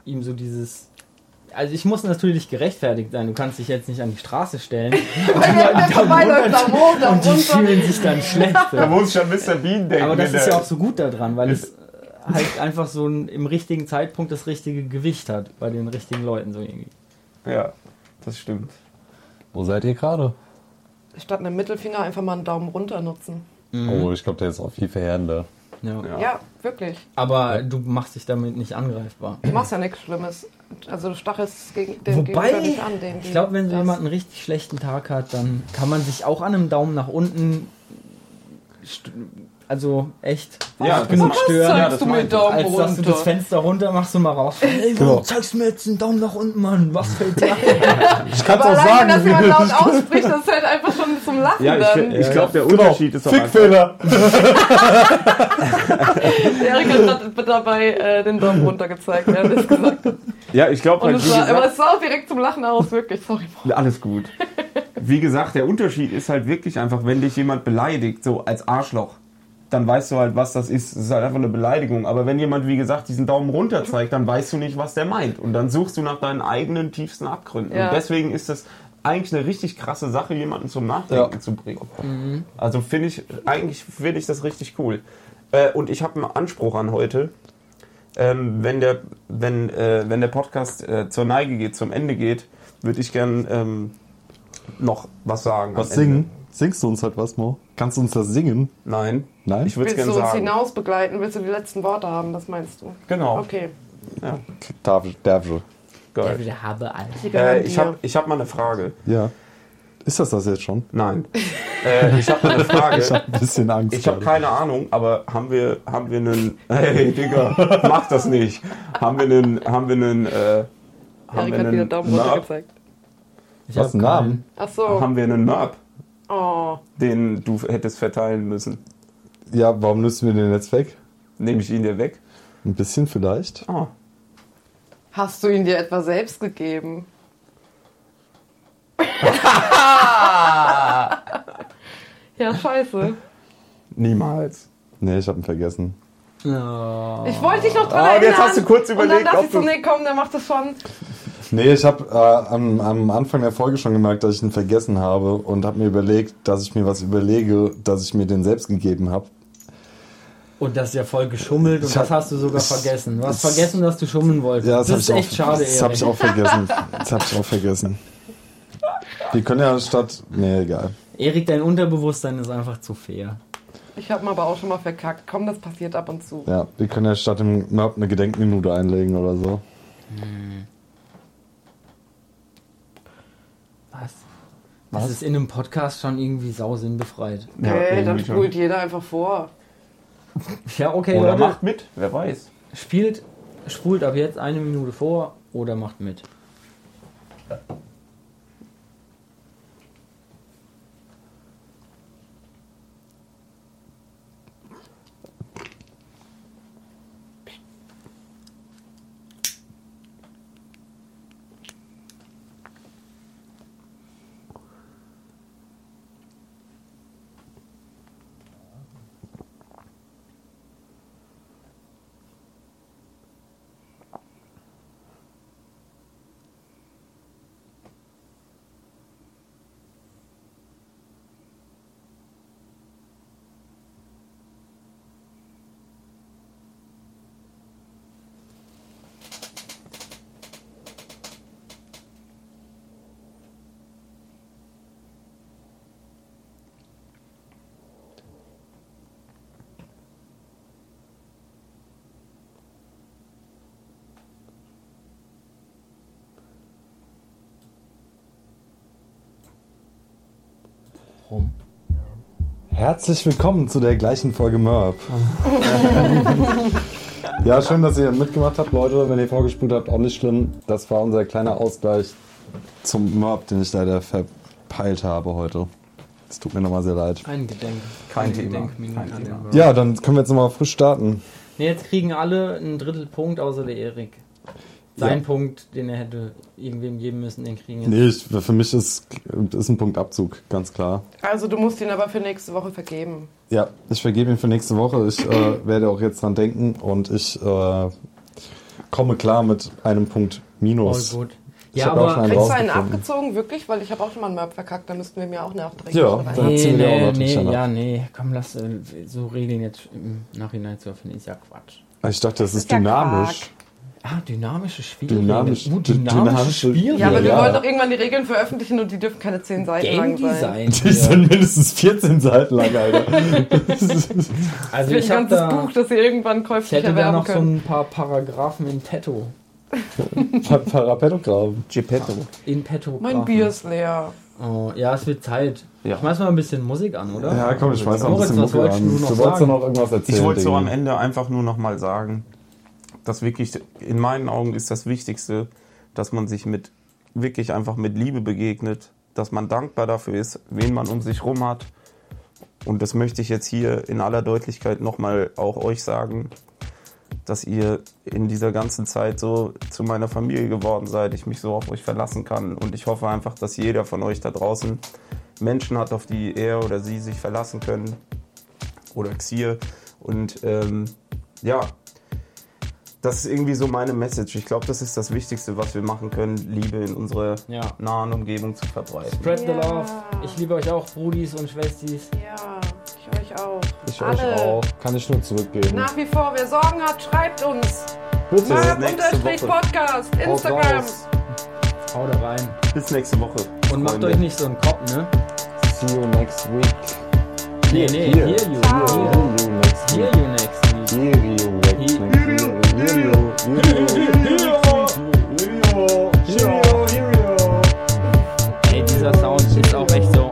Speaker 2: ihm so dieses. Also ich muss natürlich gerechtfertigt sein. Du kannst dich jetzt nicht an die Straße stellen. *laughs* *laughs* und die fühlen sich dann schlecht. *laughs*
Speaker 1: muss ich an Mr. Bean denken.
Speaker 2: Aber das ist ja auch so gut daran, weil es äh, halt einfach so ein, im richtigen Zeitpunkt das richtige Gewicht hat bei den richtigen Leuten so irgendwie.
Speaker 1: Ja, das stimmt.
Speaker 3: Wo seid ihr gerade?
Speaker 4: Statt einem Mittelfinger einfach mal einen Daumen runter nutzen.
Speaker 3: Oh, ich glaube, der ist auch viel verheerender.
Speaker 2: Ja.
Speaker 1: Ja.
Speaker 4: Ja, wirklich.
Speaker 2: Aber du machst dich damit nicht angreifbar.
Speaker 4: Du machst ja nichts Schlimmes. Also du stachelst gegen den
Speaker 2: Wobei,
Speaker 4: Gegenüber nicht an. Den,
Speaker 2: ich glaube, wenn so jemand einen richtig schlechten Tag hat, dann kann man sich auch an einem Daumen nach unten, also echt
Speaker 1: Ja,
Speaker 2: genug
Speaker 1: macht-
Speaker 2: stören,
Speaker 1: ja,
Speaker 4: zeigst
Speaker 1: das
Speaker 4: du mir
Speaker 1: ich.
Speaker 4: Daumen
Speaker 2: als dass du
Speaker 4: runter?
Speaker 2: das Fenster runter machst und mal raus. Ey,
Speaker 3: Genau.
Speaker 2: zeigst du mir jetzt einen Daumen nach unten, Mann? Was fällt dir?
Speaker 3: Ich kann
Speaker 4: Aber alleine, dass jemand *laughs* laut ausspricht, das ist halt einfach schon zum Lachen
Speaker 1: Ja,
Speaker 4: dann.
Speaker 1: ich, ich glaube, der
Speaker 3: Genau.
Speaker 1: Unterschied ist auch einfach,
Speaker 3: Fickfehler. *laughs*
Speaker 4: Erik hat gerade dabei äh, den Daumen runter gezeigt, er es gesagt hat.
Speaker 1: Ja, ich glaube halt,
Speaker 4: es aber es sah auch direkt zum Lachen aus, wirklich. Sorry.
Speaker 1: alles gut. *laughs* Wie gesagt, der Unterschied ist halt wirklich einfach, wenn dich jemand beleidigt, so als Arschloch, dann weißt du halt, was das ist. Es ist halt einfach eine Beleidigung. Aber wenn jemand, wie gesagt, diesen Daumen runter zeigt, dann weißt du nicht, was der meint. Und dann suchst du nach deinen eigenen tiefsten Abgründen.
Speaker 4: Ja.
Speaker 1: Und deswegen ist das eigentlich eine richtig krasse Sache, jemanden zum Nachdenken
Speaker 3: Ja.
Speaker 1: zu bringen. Also finde ich, eigentlich finde ich das richtig cool. Äh, und ich habe einen Anspruch an heute. Ähm, wenn, der, wenn, äh, wenn der Podcast äh, zur Neige geht, zum Ende geht, würde ich gern ähm, noch was sagen.
Speaker 3: Was singen? Singst du uns halt was, Mo? Kannst du uns das singen?
Speaker 1: Nein.
Speaker 3: Nein?
Speaker 1: Ich würde es
Speaker 4: Willst
Speaker 1: gerne
Speaker 4: du uns
Speaker 1: sagen.
Speaker 4: hinaus begleiten? Willst du die letzten Worte haben? Das meinst du?
Speaker 1: Genau.
Speaker 4: Okay.
Speaker 1: Ja,
Speaker 3: Darf, darf ich.
Speaker 1: geil.
Speaker 2: wieder habe
Speaker 1: Äh, ich habe ich hab mal eine Frage.
Speaker 3: Ja. Ist das das jetzt schon?
Speaker 1: Nein. äh, ich habe mal eine Frage. *laughs*
Speaker 3: Ich habe ein bisschen Angst.
Speaker 1: Ich habe keine Ahnung, aber haben wir, haben wir einen. Hey, Digga, mach das nicht. Haben wir einen. Haben wir einen. Äh, haben
Speaker 4: Erik
Speaker 1: wir
Speaker 4: hat wieder
Speaker 1: einen
Speaker 4: Daumen runter gezeigt.
Speaker 2: Ich
Speaker 3: Was, einen Namen?
Speaker 4: Ach so.
Speaker 1: Haben wir einen Merp,
Speaker 4: Oh.
Speaker 1: den du hättest verteilen müssen?
Speaker 3: Ja, warum müssen wir den jetzt weg?
Speaker 1: Nehme ich ihn dir weg?
Speaker 3: Ein bisschen vielleicht.
Speaker 1: Ah.
Speaker 4: Hast du ihn dir etwa selbst gegeben? *laughs* ja, scheiße.
Speaker 1: Niemals.
Speaker 3: Nee, ich habe ihn vergessen.
Speaker 2: Oh.
Speaker 4: Ich wollte dich noch dran
Speaker 1: und
Speaker 4: erinnern.
Speaker 1: jetzt hast du kurz
Speaker 4: Und
Speaker 1: überlegt,
Speaker 4: dann dachte
Speaker 1: ob
Speaker 4: ich so,
Speaker 1: du-
Speaker 4: nee, komm, der macht das schon.
Speaker 3: Nee, ich habe äh, am, am Anfang der Folge schon gemerkt, dass ich ihn vergessen habe und habe mir überlegt, dass ich mir was überlege, dass ich mir den selbst gegeben habe.
Speaker 2: Und das ist ja voll geschummelt und
Speaker 3: Ich hab-
Speaker 2: das hast du sogar
Speaker 3: es-
Speaker 2: vergessen. Du hast
Speaker 3: es-
Speaker 2: vergessen, dass du schummeln wolltest.
Speaker 3: Ja,
Speaker 2: das,
Speaker 3: hab
Speaker 2: ist echt
Speaker 3: auch,
Speaker 2: schade,
Speaker 3: Das habe ich
Speaker 2: Erik.
Speaker 3: auch vergessen. Das habe ich auch vergessen. Die können ja statt. Nee, egal.
Speaker 2: Erik, dein Unterbewusstsein ist einfach zu fair.
Speaker 4: Ich habe aber auch schon mal verkackt. Komm, das passiert ab und zu.
Speaker 3: Ja, wir können ja statt dem Mörb eine Gedenkminute einlegen oder so.
Speaker 2: Was? Das ist in einem Podcast schon irgendwie sau sinnbefreit.
Speaker 1: Ja,
Speaker 4: nee, dann
Speaker 1: schon.
Speaker 4: spult jeder einfach vor. *laughs*
Speaker 2: Ja, okay,
Speaker 1: Oder
Speaker 2: Leute.
Speaker 1: macht mit, wer weiß.
Speaker 2: Spielt, spult ab jetzt eine Minute vor oder macht mit. Rum.
Speaker 3: Herzlich willkommen zu der gleichen Folge Merp. *laughs* ja, schön, dass ihr mitgemacht habt, Leute. Wenn ihr vorgespult habt, auch nicht schlimm. Das war unser kleiner Ausgleich zum Merp, den ich leider verpeilt habe heute. Es tut mir nochmal sehr leid.
Speaker 2: Ein Gedenk.
Speaker 1: Kein Thema. Kein Thema.
Speaker 3: Ja, dann können wir jetzt nochmal frisch starten.
Speaker 2: Nee, jetzt kriegen alle einen Drittelpunkt, außer der Erik. Sein
Speaker 3: Ja.
Speaker 2: Punkt, den er hätte irgendwem geben müssen, den kriegen jetzt.
Speaker 3: Nee, ich, für mich ist, ist ein Punkt Abzug, ganz klar.
Speaker 4: Also du musst ihn aber für nächste Woche vergeben.
Speaker 3: Ja, ich vergebe ihn für nächste Woche. Ich äh, werde auch jetzt dran denken und ich äh, komme klar mit einem Punkt
Speaker 2: Voll
Speaker 3: Minus.
Speaker 2: gut.
Speaker 3: Ich
Speaker 2: Ja,
Speaker 3: auch
Speaker 2: aber.
Speaker 3: einen
Speaker 4: Kriegst du einen abgezogen, wirklich? Weil ich habe auch schon mal einen Möb verkackt, da müssten wir mir auch nachträglich
Speaker 3: Ja, dann-
Speaker 2: Nee,
Speaker 3: ziehen wir auch
Speaker 2: nee,
Speaker 3: noch
Speaker 2: nee,
Speaker 3: ab.
Speaker 2: ja, nee, komm, lass äh, so Regeln jetzt im Nachhinein zu erfinden, ist ja Quatsch.
Speaker 3: Ich dachte, das ist
Speaker 4: ist ja
Speaker 3: dynamisch.
Speaker 2: Ah, dynamische Spiele.
Speaker 3: Dynamisch-
Speaker 2: Uh,
Speaker 3: dy-
Speaker 2: dynamische
Speaker 3: dynamische-
Speaker 2: Spiele.
Speaker 4: Ja, aber wir
Speaker 3: Ja.
Speaker 4: wollen doch irgendwann die Regeln veröffentlichen und die dürfen keine 10 Seiten
Speaker 2: Game
Speaker 4: lang sein.
Speaker 2: Design.
Speaker 3: Die sind mindestens 14 Seiten lang, Alter. *laughs*
Speaker 2: Also ich
Speaker 4: ein
Speaker 2: habe
Speaker 4: ganzes
Speaker 2: da,
Speaker 4: Buch, das ihr irgendwann
Speaker 2: ich
Speaker 4: käuflich
Speaker 2: hätte da
Speaker 4: erwerben
Speaker 2: noch so
Speaker 4: könnt.
Speaker 2: ein paar Paragraphen in petto. *laughs*
Speaker 3: Pa- Parapetogramm.
Speaker 1: Geppetto.
Speaker 2: In petto.
Speaker 4: mein Bier ist leer.
Speaker 2: Oh, ja, es wird Zeit.
Speaker 1: Ja.
Speaker 2: Schmeiß mal ein bisschen Musik an, oder?
Speaker 3: Ja, komm, ich schmeiß noch ein bisschen
Speaker 2: wolltest
Speaker 3: an.
Speaker 2: du noch
Speaker 3: Du wolltest noch irgendwas erzählen.
Speaker 1: Ich wollte so am Ende einfach nur noch mal sagen, dass wirklich in meinen Augen ist das Wichtigste, dass man sich mit wirklich einfach mit Liebe begegnet, dass man dankbar dafür ist, wen man um sich rum hat. Und das möchte ich jetzt hier in aller Deutlichkeit nochmal auch euch sagen, dass ihr in dieser ganzen Zeit so zu meiner Familie geworden seid, ich mich so auf euch verlassen kann. Und ich hoffe einfach, dass jeder von euch da draußen Menschen hat, auf die er oder sie sich verlassen können. Oder Xier. Und ähm, ja, das ist irgendwie so meine Message. Ich glaube, das ist das Wichtigste, was wir machen können, Liebe in unserer
Speaker 2: Ja.
Speaker 1: nahen Umgebung zu verbreiten.
Speaker 2: Spread the love. Ich liebe euch auch, Brudis und Schwestis.
Speaker 4: Ja, ich euch auch.
Speaker 3: Ich
Speaker 4: Alle.
Speaker 3: euch auch. Kann ich nur zurückgeben.
Speaker 4: Nach wie vor, wer Sorgen hat, schreibt uns.
Speaker 3: Bitte.
Speaker 1: nächste
Speaker 4: Unterstrich
Speaker 1: Woche.
Speaker 4: Podcast,
Speaker 3: Haut
Speaker 4: Instagram.
Speaker 2: Haut da rein.
Speaker 1: Bis nächste Woche.
Speaker 2: Und macht
Speaker 1: Freunde.
Speaker 2: euch nicht so einen Kopf, ne?
Speaker 3: See you next week.
Speaker 2: Nee, nee, hear you. Hear,
Speaker 3: you next
Speaker 2: hear you next week.
Speaker 3: Hear you next week. Hear
Speaker 2: Ey, dieser Sound ist auch echt so.